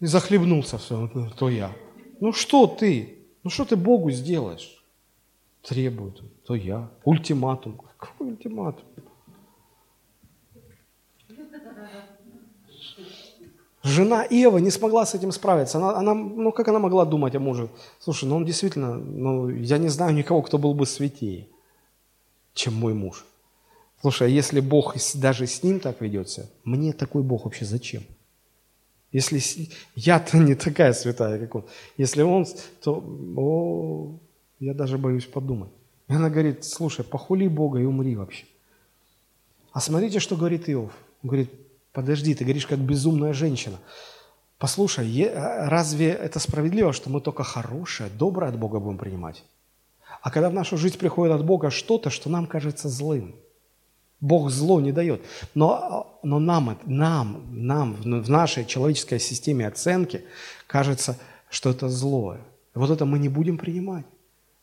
И захлебнулся все, то я. Ну что ты? Ну что ты Богу сделаешь? требует, то я. Ультиматум. Какой ультиматум? Жена Ева не смогла с этим справиться. Она, она, ну, как она могла думать о муже? Слушай, ну он действительно, ну, я не знаю никого, кто был бы святее, чем мой муж. Слушай, а если Бог даже с ним так ведется, мне такой Бог вообще зачем? Если я-то не такая святая, как он. Если он, то о, я даже боюсь подумать. И она говорит, слушай, похули Бога и умри вообще. А смотрите, что говорит Иов. Он говорит, подожди, ты говоришь, как безумная женщина. Послушай, разве это справедливо, что мы только хорошее, доброе от Бога будем принимать? А когда в нашу жизнь приходит от Бога что-то, что нам кажется злым, Бог зло не дает. Но, но нам, нам, нам в нашей человеческой системе оценки кажется, что это злое. Вот это мы не будем принимать.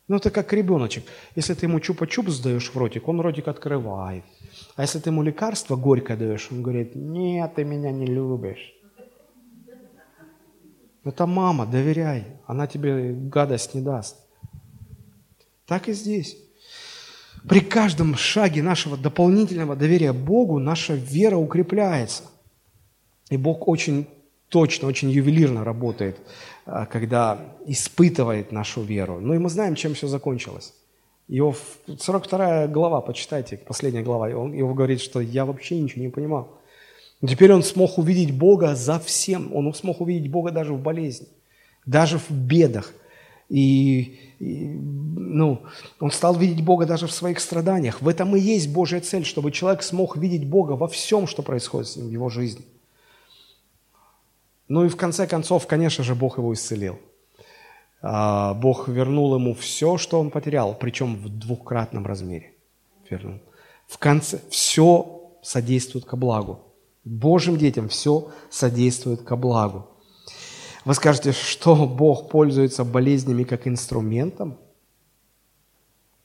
Ну, это как ребеночек. Если ты ему чупа-чуп сдаешь в ротик, он ротик открывает. А если ты ему лекарство горькое даешь, он говорит, нет, ты меня не любишь. Это мама, доверяй, она тебе гадость не даст. Так и здесь. При каждом шаге нашего дополнительного доверия Богу наша вера укрепляется. И Бог очень точно, очень ювелирно работает а, когда испытывает нашу веру. Ну и мы знаем, чем все закончилось. Иов, 42 глава, почитайте, последняя глава, он, Иов говорит, что я вообще ничего не понимал. Теперь он смог увидеть Бога за всем, он смог увидеть Бога даже в болезни, даже в бедах. И, и ну, он стал видеть Бога даже в своих страданиях. В этом и есть Божья цель, чтобы человек смог видеть Бога во всем, что происходит с ним в его жизни – ну и в конце концов, конечно же, Бог его исцелил. А, Бог вернул ему все, что он потерял, причем в двукратном размере. Вернул. В конце все содействует ко благу. Божьим детям все содействует ко благу. Вы скажете, что Бог пользуется болезнями как инструментом?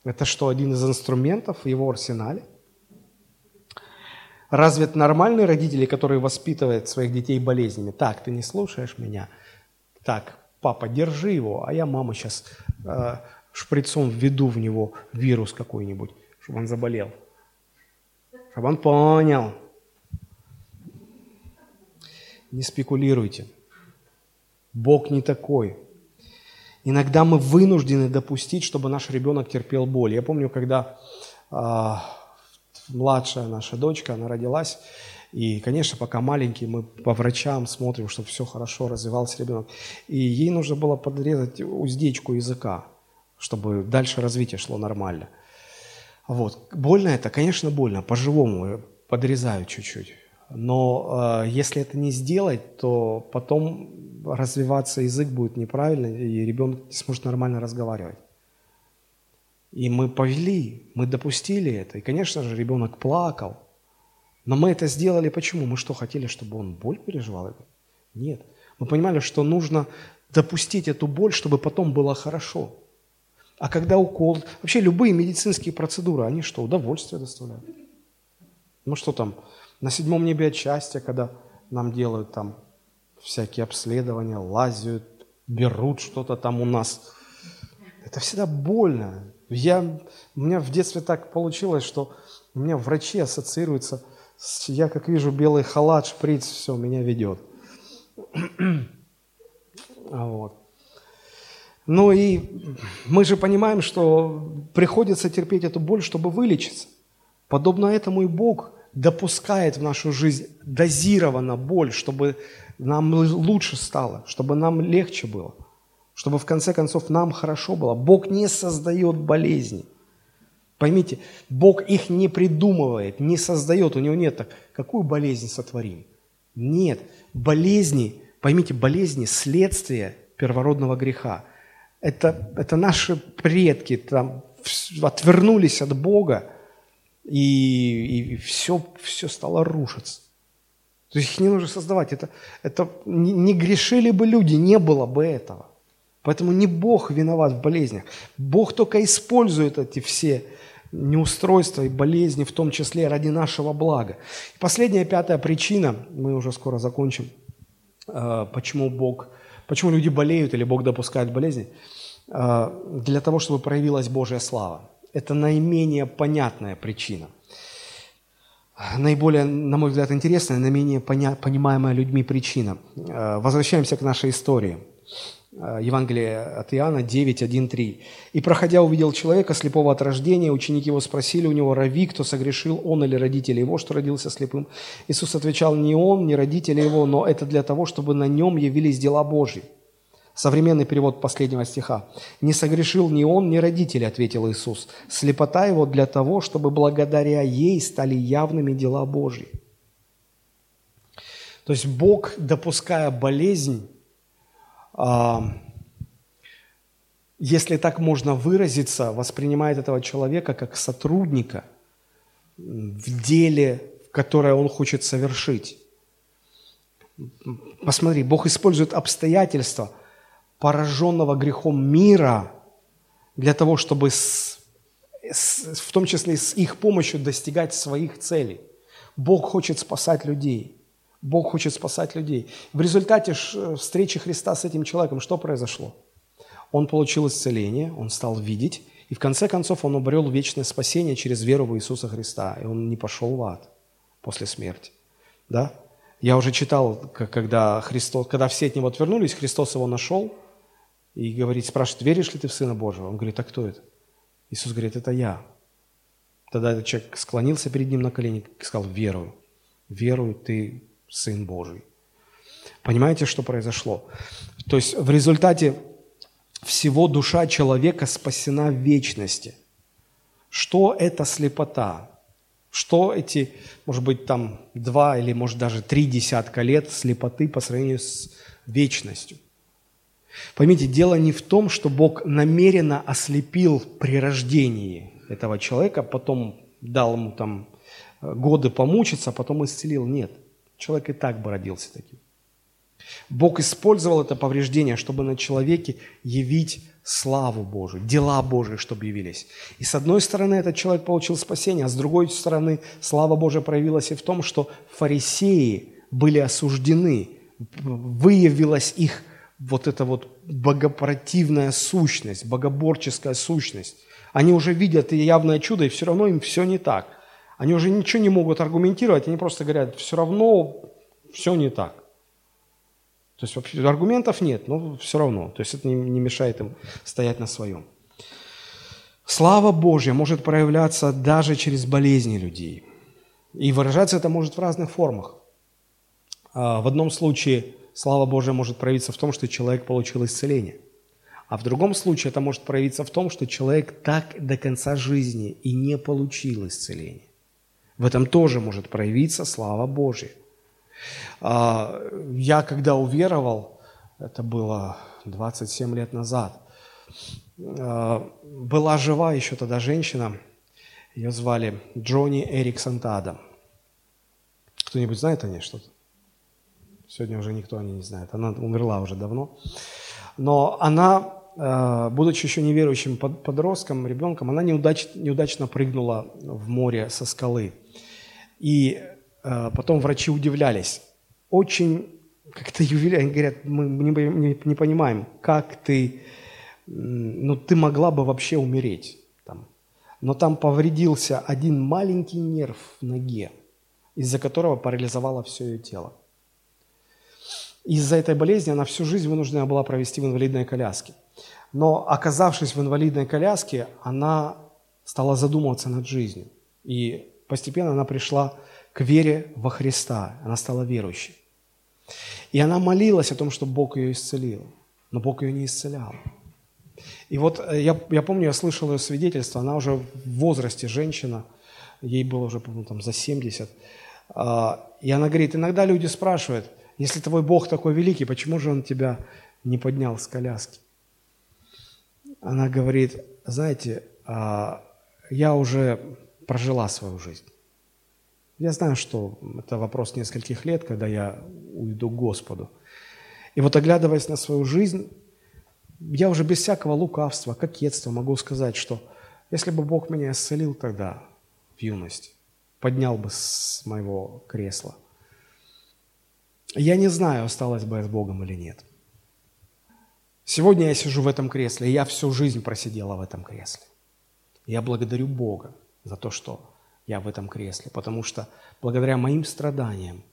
Это что, один из инструментов в его арсенале? Разве это нормальные родители, которые воспитывают своих детей болезнями? Так, ты не слушаешь меня. Так, папа, держи его, а я, мама, сейчас э, шприцом введу в него вирус какой-нибудь, чтобы он заболел. Чтобы он понял. Не спекулируйте. Бог не такой. Иногда мы вынуждены допустить, чтобы наш ребенок терпел боль. Я помню, когда э, младшая наша дочка, она родилась, и, конечно, пока маленький, мы по врачам смотрим, чтобы все хорошо развивался ребенок. И ей нужно было подрезать уздечку языка, чтобы дальше развитие шло нормально. Вот. Больно это? Конечно, больно. По-живому подрезаю чуть-чуть. Но э, если это не сделать, то потом развиваться язык будет неправильно, и ребенок не сможет нормально разговаривать. И мы повели, мы допустили это. И, конечно же, ребенок плакал. Но мы это сделали почему? Мы что, хотели, чтобы он боль переживал? Нет. Мы понимали, что нужно допустить эту боль, чтобы потом было хорошо. А когда укол, вообще любые медицинские процедуры, они что, удовольствие доставляют? Ну что там, на седьмом небе от счастья, когда нам делают там всякие обследования, лазят, берут что-то там у нас. Это всегда больно. Я, у меня в детстве так получилось, что у меня врачи ассоциируются с, я как вижу белый халат, шприц, все, меня ведет. вот. Ну и мы же понимаем, что приходится терпеть эту боль, чтобы вылечиться. Подобно этому и Бог допускает в нашу жизнь дозированно боль, чтобы нам лучше стало, чтобы нам легче было, чтобы в конце концов нам хорошо было. Бог не создает болезни. Поймите, Бог их не придумывает, не создает, у него нет так, какую болезнь сотворим? Нет, болезни, поймите, болезни – следствие первородного греха. Это, это наши предки там отвернулись от Бога, и, и все, все стало рушиться. То есть их не нужно создавать. Это, это не, грешили бы люди, не было бы этого. Поэтому не Бог виноват в болезнях. Бог только использует эти все неустройства и болезни, в том числе ради нашего блага. И последняя, пятая причина, мы уже скоро закончим, э, почему Бог, почему люди болеют или Бог допускает болезни, э, для того, чтобы проявилась Божья слава. Это наименее понятная причина – наиболее, на мой взгляд, интересная, наименее поня- понимаемая людьми причина. Э, возвращаемся к нашей истории. Э, Евангелие от Иоанна 9, 1, 3. «И, проходя, увидел человека, слепого от рождения. Ученики его спросили у него, рави, кто согрешил, он или родители его, что родился слепым? Иисус отвечал, не он, не родители его, но это для того, чтобы на нем явились дела Божьи». Современный перевод последнего стиха. «Не согрешил ни он, ни родители», – ответил Иисус. «Слепота его для того, чтобы благодаря ей стали явными дела Божьи». То есть Бог, допуская болезнь, если так можно выразиться, воспринимает этого человека как сотрудника в деле, которое он хочет совершить. Посмотри, Бог использует обстоятельства – пораженного грехом мира для того, чтобы с, с, в том числе с их помощью достигать своих целей. Бог хочет спасать людей. Бог хочет спасать людей. В результате встречи Христа с этим человеком что произошло? Он получил исцеление, он стал видеть, и в конце концов он обрел вечное спасение через веру в Иисуса Христа, и он не пошел в ад после смерти. Да? Я уже читал, когда, Христос, когда все от него отвернулись, Христос его нашел – и говорит, спрашивает, веришь ли ты в Сына Божьего? Он говорит, а кто это? Иисус говорит, это я. Тогда этот человек склонился перед ним на колени и сказал, верую, верую, ты Сын Божий. Понимаете, что произошло? То есть в результате всего душа человека спасена в вечности. Что это слепота? Что эти, может быть, там два или, может, даже три десятка лет слепоты по сравнению с вечностью? Поймите, дело не в том, что Бог намеренно ослепил при рождении этого человека, потом дал ему там э, годы помучиться, а потом исцелил. Нет, человек и так бы родился таким. Бог использовал это повреждение, чтобы на человеке явить славу Божию, дела Божии, чтобы явились. И с одной стороны, этот человек получил спасение, а с другой стороны, слава Божия проявилась и в том, что фарисеи были осуждены, выявилась их вот эта вот богопротивная сущность, богоборческая сущность. Они уже видят явное чудо, и все равно им все не так. Они уже ничего не могут аргументировать, они просто говорят, все равно все не так. То есть вообще аргументов нет, но все равно. То есть это не, мешает им стоять на своем. Слава Божья может проявляться даже через болезни людей. И выражаться это может в разных формах. А, в одном случае слава Божья может проявиться в том, что человек получил исцеление. А в другом случае это может проявиться в том, что человек так до конца жизни и не получил исцеление. В этом тоже может проявиться слава Божья. А, я когда уверовал, это было 27 лет назад, а, была жива еще тогда женщина, ее звали Джонни Эриксон Тада. Кто-нибудь знает о ней что-то? Сегодня уже никто о ней не знает. Она умерла уже давно. Но она, будучи еще неверующим подростком, ребенком, она неудач, неудачно прыгнула в море со скалы. И а, потом врачи удивлялись. Очень как-то ювелирно говорят, мы не, не, не понимаем, как ты, ну ты могла бы вообще умереть. Там. Но там повредился один маленький нерв в ноге, из-за которого парализовало все ее тело. Из-за этой болезни она всю жизнь вынуждена была провести в инвалидной коляске. Но оказавшись в инвалидной коляске, она стала задумываться над жизнью. И постепенно она пришла к вере во Христа. Она стала верующей. И она молилась о том, чтобы Бог ее исцелил. Но Бог ее не исцелял. И вот э, я, я помню, я слышал ее свидетельство, она уже в возрасте женщина, ей было уже, по-моему, там за 70. А, и она говорит, иногда люди спрашивают, если твой Бог такой великий, почему же Он тебя не поднял с коляски? Она говорит, знаете, а, я уже прожила свою жизнь. Я знаю, что это вопрос нескольких лет, когда я уйду к Господу. И вот оглядываясь на свою жизнь, я уже без всякого лукавства, кокетства могу сказать, что если бы Бог меня исцелил тогда, в юности, поднял бы с моего кресла, я не знаю, осталось бы я с Богом или нет. Сегодня я сижу в этом кресле, и я всю жизнь просидела в этом кресле. Я благодарю Бога за то, что я в этом кресле, потому что благодаря моим страданиям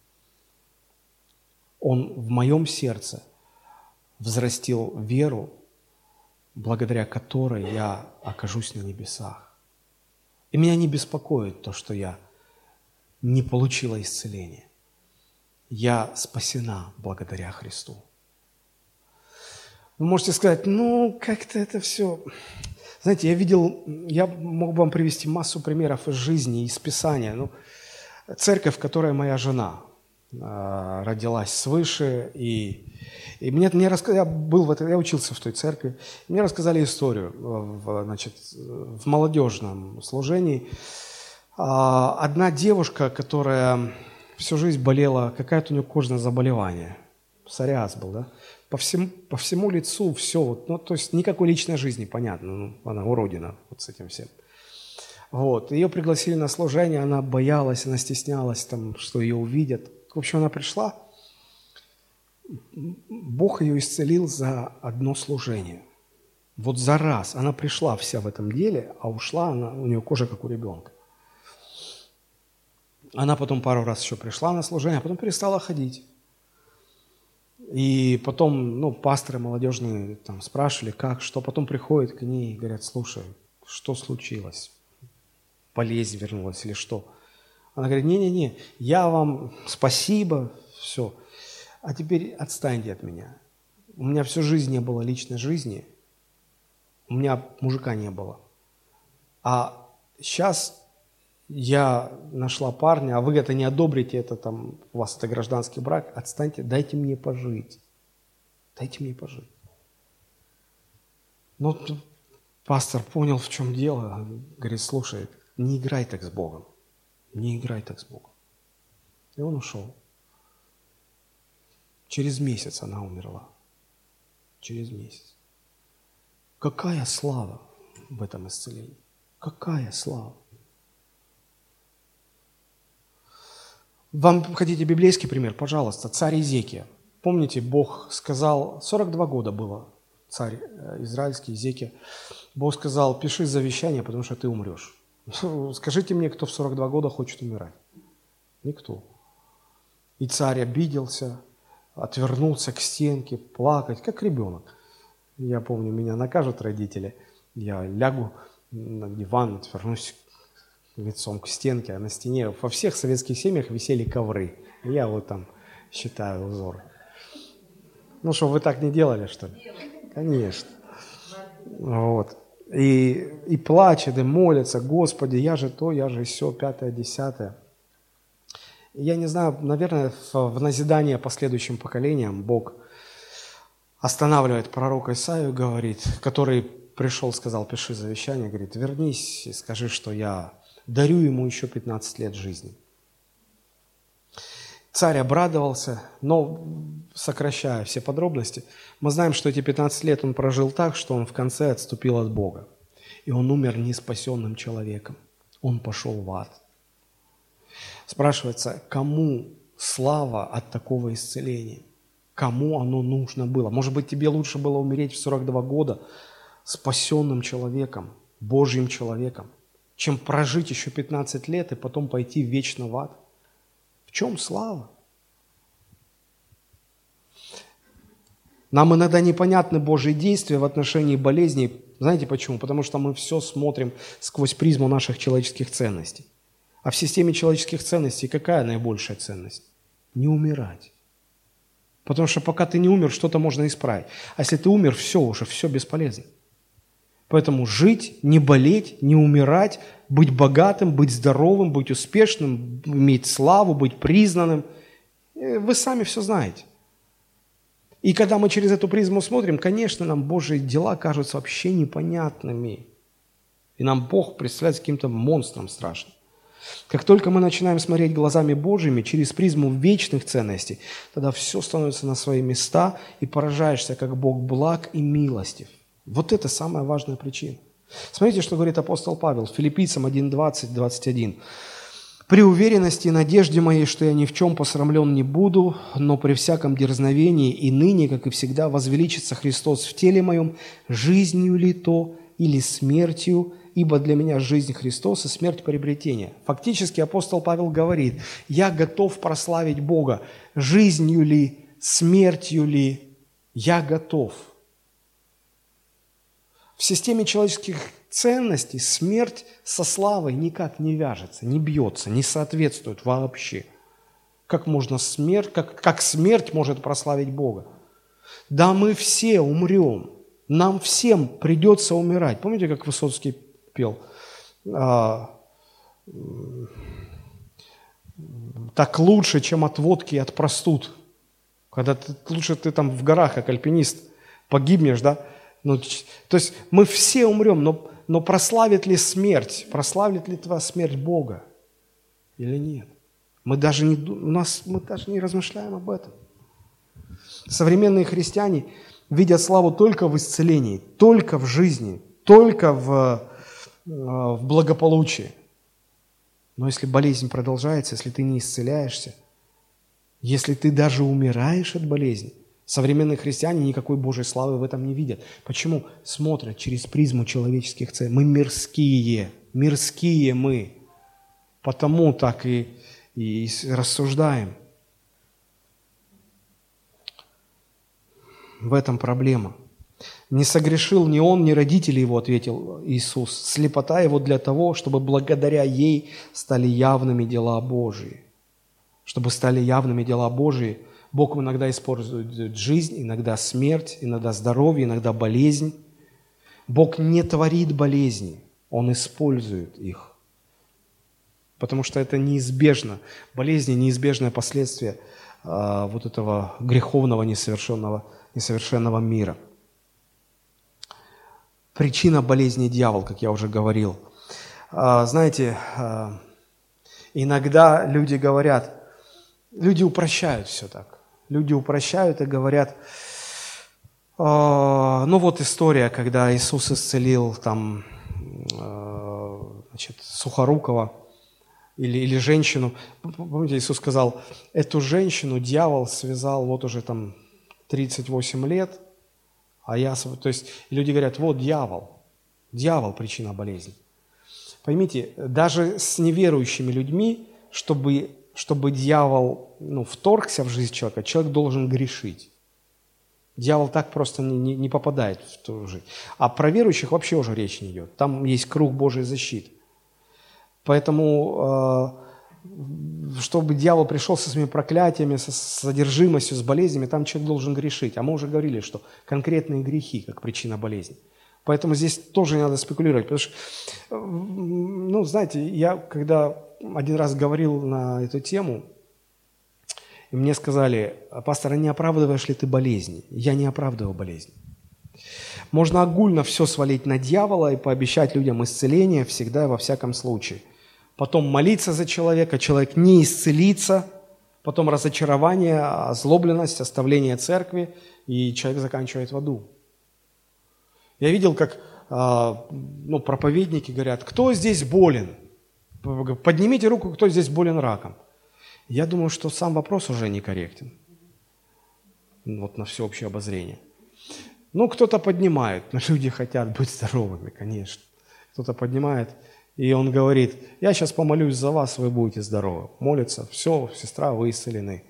Он в моем сердце взрастил веру, благодаря которой я окажусь на небесах. И меня не беспокоит то, что я не получила исцеления. Я спасена благодаря Христу. Вы можете сказать, ну, как-то это все знаете, я видел, я мог бы вам привести массу примеров из жизни, из Писания. Ну, церковь, в которой моя жена э, родилась свыше, и, и мне, мне рассказали, я был в этой, я учился в той церкви, мне рассказали историю в, значит, в молодежном служении. А, одна девушка, которая всю жизнь болела, какая-то у нее кожное заболевание, псориаз был, да, по всему, по всему лицу все, вот, ну, то есть никакой личной жизни, понятно, ну, она уродина вот с этим всем. Вот, ее пригласили на служение, она боялась, она стеснялась, там, что ее увидят. В общем, она пришла, Бог ее исцелил за одно служение. Вот за раз. Она пришла вся в этом деле, а ушла она, у нее кожа как у ребенка. Она потом пару раз еще пришла на служение, а потом перестала ходить. И потом, ну, пасторы молодежные там спрашивали, как, что. Потом приходят к ней и говорят, слушай, что случилось? Болезнь вернулась или что? Она говорит, не-не-не, я вам спасибо, все. А теперь отстаньте от меня. У меня всю жизнь не было личной жизни. У меня мужика не было. А сейчас я нашла парня, а вы это не одобрите, это там, у вас это гражданский брак, отстаньте, дайте мне пожить. Дайте мне пожить. Ну, пастор понял, в чем дело. Говорит, слушай, не играй так с Богом. Не играй так с Богом. И он ушел. Через месяц она умерла. Через месяц. Какая слава в этом исцелении? Какая слава? Вам хотите библейский пример? Пожалуйста, царь Изекия. Помните, Бог сказал, 42 года было, царь э, израильский, Зеки. Бог сказал, пиши завещание, потому что ты умрешь. Скажите мне, кто в 42 года хочет умирать? Никто. И царь обиделся, отвернулся к стенке, плакать, как ребенок. Я помню, меня накажут родители, я лягу на диван, отвернусь лицом к стенке, а на стене во всех советских семьях висели ковры. Я вот там считаю узор. Ну что, вы так не делали, что ли? Конечно. Вот. И, и плачет, и молится, Господи, я же то, я же все, пятое, десятое. Я не знаю, наверное, в, назидание последующим поколениям Бог останавливает пророка Исаию, говорит, который пришел, сказал, пиши завещание, говорит, вернись и скажи, что я дарю ему еще 15 лет жизни. Царь обрадовался, но, сокращая все подробности, мы знаем, что эти 15 лет он прожил так, что он в конце отступил от Бога. И он умер неспасенным человеком. Он пошел в ад. Спрашивается, кому слава от такого исцеления? Кому оно нужно было? Может быть, тебе лучше было умереть в 42 года спасенным человеком, Божьим человеком, чем прожить еще 15 лет и потом пойти вечно в ад? В чем слава? Нам иногда непонятны Божьи действия в отношении болезней. Знаете почему? Потому что мы все смотрим сквозь призму наших человеческих ценностей. А в системе человеческих ценностей какая наибольшая ценность? Не умирать. Потому что пока ты не умер, что-то можно исправить. А если ты умер, все уже, все бесполезно. Поэтому жить, не болеть, не умирать, быть богатым, быть здоровым, быть успешным, иметь славу, быть признанным. Э, вы сами все знаете. И когда мы через эту призму смотрим, конечно, нам Божьи дела кажутся вообще непонятными. И нам Бог представляется каким-то монстром страшным. Как только мы начинаем смотреть глазами Божьими через призму вечных ценностей, тогда все становится на свои места и поражаешься, как Бог благ и милостив. Вот это самая важная причина. Смотрите, что говорит апостол Павел, филиппийцам 1.20, 21. «При уверенности и надежде моей, что я ни в чем посрамлен не буду, но при всяком дерзновении и ныне, как и всегда, возвеличится Христос в теле моем, жизнью ли то или смертью, ибо для меня жизнь Христос и смерть приобретение». Фактически апостол Павел говорит, я готов прославить Бога, жизнью ли, смертью ли, я готов – в системе человеческих ценностей смерть со славой никак не вяжется, не бьется, не соответствует вообще. Как можно смерть, как, как смерть может прославить Бога? Да мы все умрем, нам всем придется умирать. Помните, как Высоцкий пел? А, так лучше, чем от водки и от простуд. Когда ты, лучше ты там в горах, как альпинист, погибнешь, да? Ну, то есть мы все умрем, но, но прославит ли смерть, прославит ли твоя смерть Бога или нет? Мы даже не, у нас, мы даже не размышляем об этом. Современные христиане видят славу только в исцелении, только в жизни, только в, э, в благополучии. Но если болезнь продолжается, если ты не исцеляешься, если ты даже умираешь от болезни, Современные христиане никакой Божьей славы в этом не видят. Почему? Смотрят через призму человеческих целей. Мы мирские, мирские мы. Потому так и, и рассуждаем. В этом проблема. Не согрешил ни он, ни родители его, ответил Иисус. Слепота его для того, чтобы благодаря ей стали явными дела Божии. Чтобы стали явными дела Божии – Бог иногда использует жизнь, иногда смерть, иногда здоровье, иногда болезнь. Бог не творит болезни, Он использует их. Потому что это неизбежно. Болезни – неизбежное последствие а, вот этого греховного, несовершенного, несовершенного мира. Причина болезни – дьявол, как я уже говорил. А, знаете, а, иногда люди говорят, люди упрощают все так люди упрощают и говорят, «А, ну вот история, когда Иисус исцелил там, а, значит, Сухорукова, или, или женщину. Помните, Иисус сказал, эту женщину дьявол связал вот уже там 38 лет, а я... То есть люди говорят, вот дьявол, дьявол причина болезни. Поймите, даже с неверующими людьми, чтобы, чтобы дьявол ну, вторгся в жизнь человека, человек должен грешить. Дьявол так просто не, не, не попадает в ту жизнь. А про верующих вообще уже речь не идет. Там есть круг Божьей защиты. Поэтому, э, чтобы дьявол пришел со своими проклятиями, со содержимостью, с болезнями, там человек должен грешить. А мы уже говорили, что конкретные грехи как причина болезни. Поэтому здесь тоже не надо спекулировать, потому что, э, ну, знаете, я когда один раз говорил на эту тему, и мне сказали, пастор, а не оправдываешь ли ты болезни? Я не оправдываю болезни. Можно огульно все свалить на дьявола и пообещать людям исцеление всегда и во всяком случае. Потом молиться за человека, человек не исцелится, потом разочарование, озлобленность, оставление церкви, и человек заканчивает в аду. Я видел, как а, ну, проповедники говорят, кто здесь болен? Поднимите руку, кто здесь болен раком. Я думаю, что сам вопрос уже некорректен. Вот на всеобщее обозрение. Ну, кто-то поднимает, но люди хотят быть здоровыми, конечно. Кто-то поднимает, и он говорит, я сейчас помолюсь за вас, вы будете здоровы. Молится, все, сестра, вы исцелены.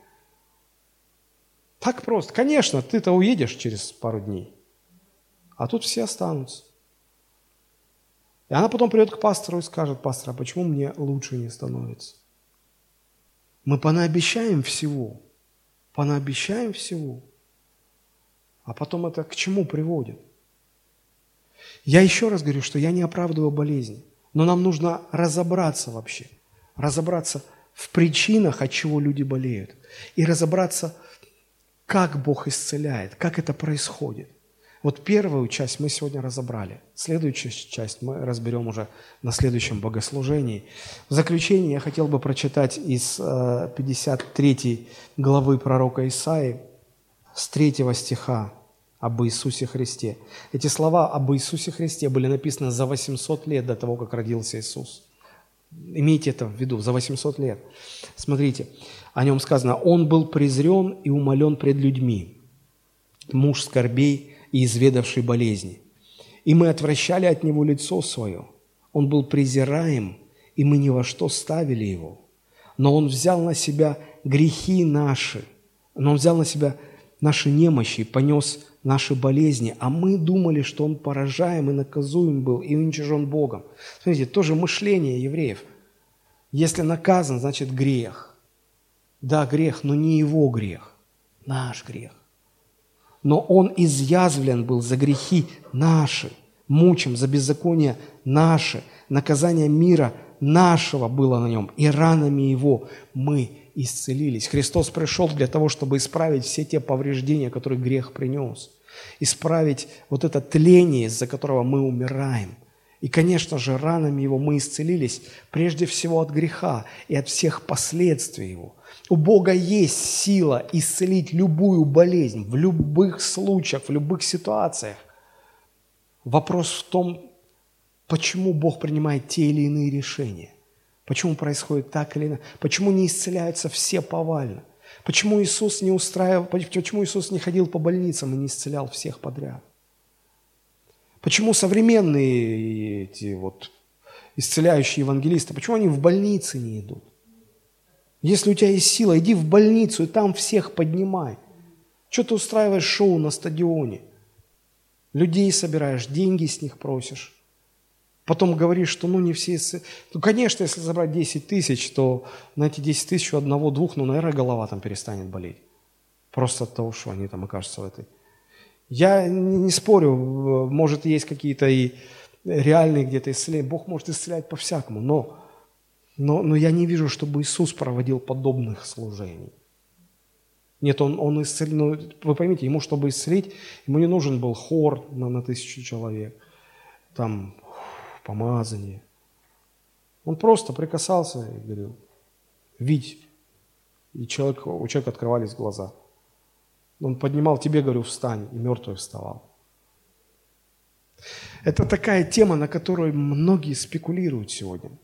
Так просто. Конечно, ты-то уедешь через пару дней, а тут все останутся. И она потом придет к пастору и скажет, пастор, а почему мне лучше не становится? Мы понаобещаем всего, понаобещаем всего, а потом это к чему приводит? Я еще раз говорю, что я не оправдываю болезни, но нам нужно разобраться вообще, разобраться в причинах, от чего люди болеют, и разобраться, как Бог исцеляет, как это происходит – вот первую часть мы сегодня разобрали. Следующую часть мы разберем уже на следующем богослужении. В заключение я хотел бы прочитать из 53 э, главы пророка Исаи с 3 стиха об Иисусе Христе. Эти слова об Иисусе Христе были написаны за 800 лет до того, как родился Иисус. Имейте это в виду, за 800 лет. Смотрите, о нем сказано, «Он был презрен и умолен пред людьми, муж скорбей и изведавший болезни. И мы отвращали от него лицо свое. Он был презираем, и мы ни во что ставили его. Но он взял на себя грехи наши, но он взял на себя наши немощи, понес наши болезни, а мы думали, что он поражаем и наказуем был, и уничижен Богом. Смотрите, тоже мышление евреев. Если наказан, значит грех. Да, грех, но не его грех, наш грех но Он изъязвлен был за грехи наши, мучим за беззаконие наши, наказание мира нашего было на Нем, и ранами Его мы исцелились. Христос пришел для того, чтобы исправить все те повреждения, которые грех принес, исправить вот это тление, из-за которого мы умираем. И, конечно же, ранами Его мы исцелились прежде всего от греха и от всех последствий Его – у Бога есть сила исцелить любую болезнь в любых случаях, в любых ситуациях. Вопрос в том, почему Бог принимает те или иные решения. Почему происходит так или иначе. Почему не исцеляются все повально. Почему Иисус не устраивал, почему Иисус не ходил по больницам и не исцелял всех подряд. Почему современные эти вот исцеляющие евангелисты, почему они в больницы не идут? Если у тебя есть сила, иди в больницу и там всех поднимай. Что ты устраиваешь шоу на стадионе? Людей собираешь, деньги с них просишь. Потом говоришь, что ну не все... Ну, конечно, если забрать 10 тысяч, то на эти 10 тысяч у одного-двух, ну, наверное, голова там перестанет болеть. Просто от того, что они там окажутся в этой. Я не, не спорю, может, есть какие-то и реальные где-то исцеления. Бог может исцелять по-всякому, но но, но я не вижу, чтобы Иисус проводил подобных служений. Нет, он, он исцелил, ну, вы поймите, ему, чтобы исцелить, ему не нужен был хор на, на тысячу человек, там, помазание. Он просто прикасался и говорил, видь. И человек, у человека открывались глаза. Он поднимал, тебе, говорю, встань, и мертвый вставал. Это такая тема, на которой многие спекулируют сегодня –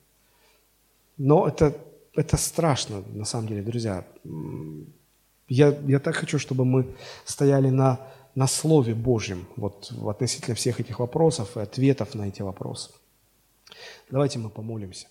Но это, это страшно, на самом деле, друзья. Я, я так хочу, чтобы мы стояли на, на Слове Божьем вот, относительно всех этих вопросов и ответов на эти вопросы. Давайте мы помолимся.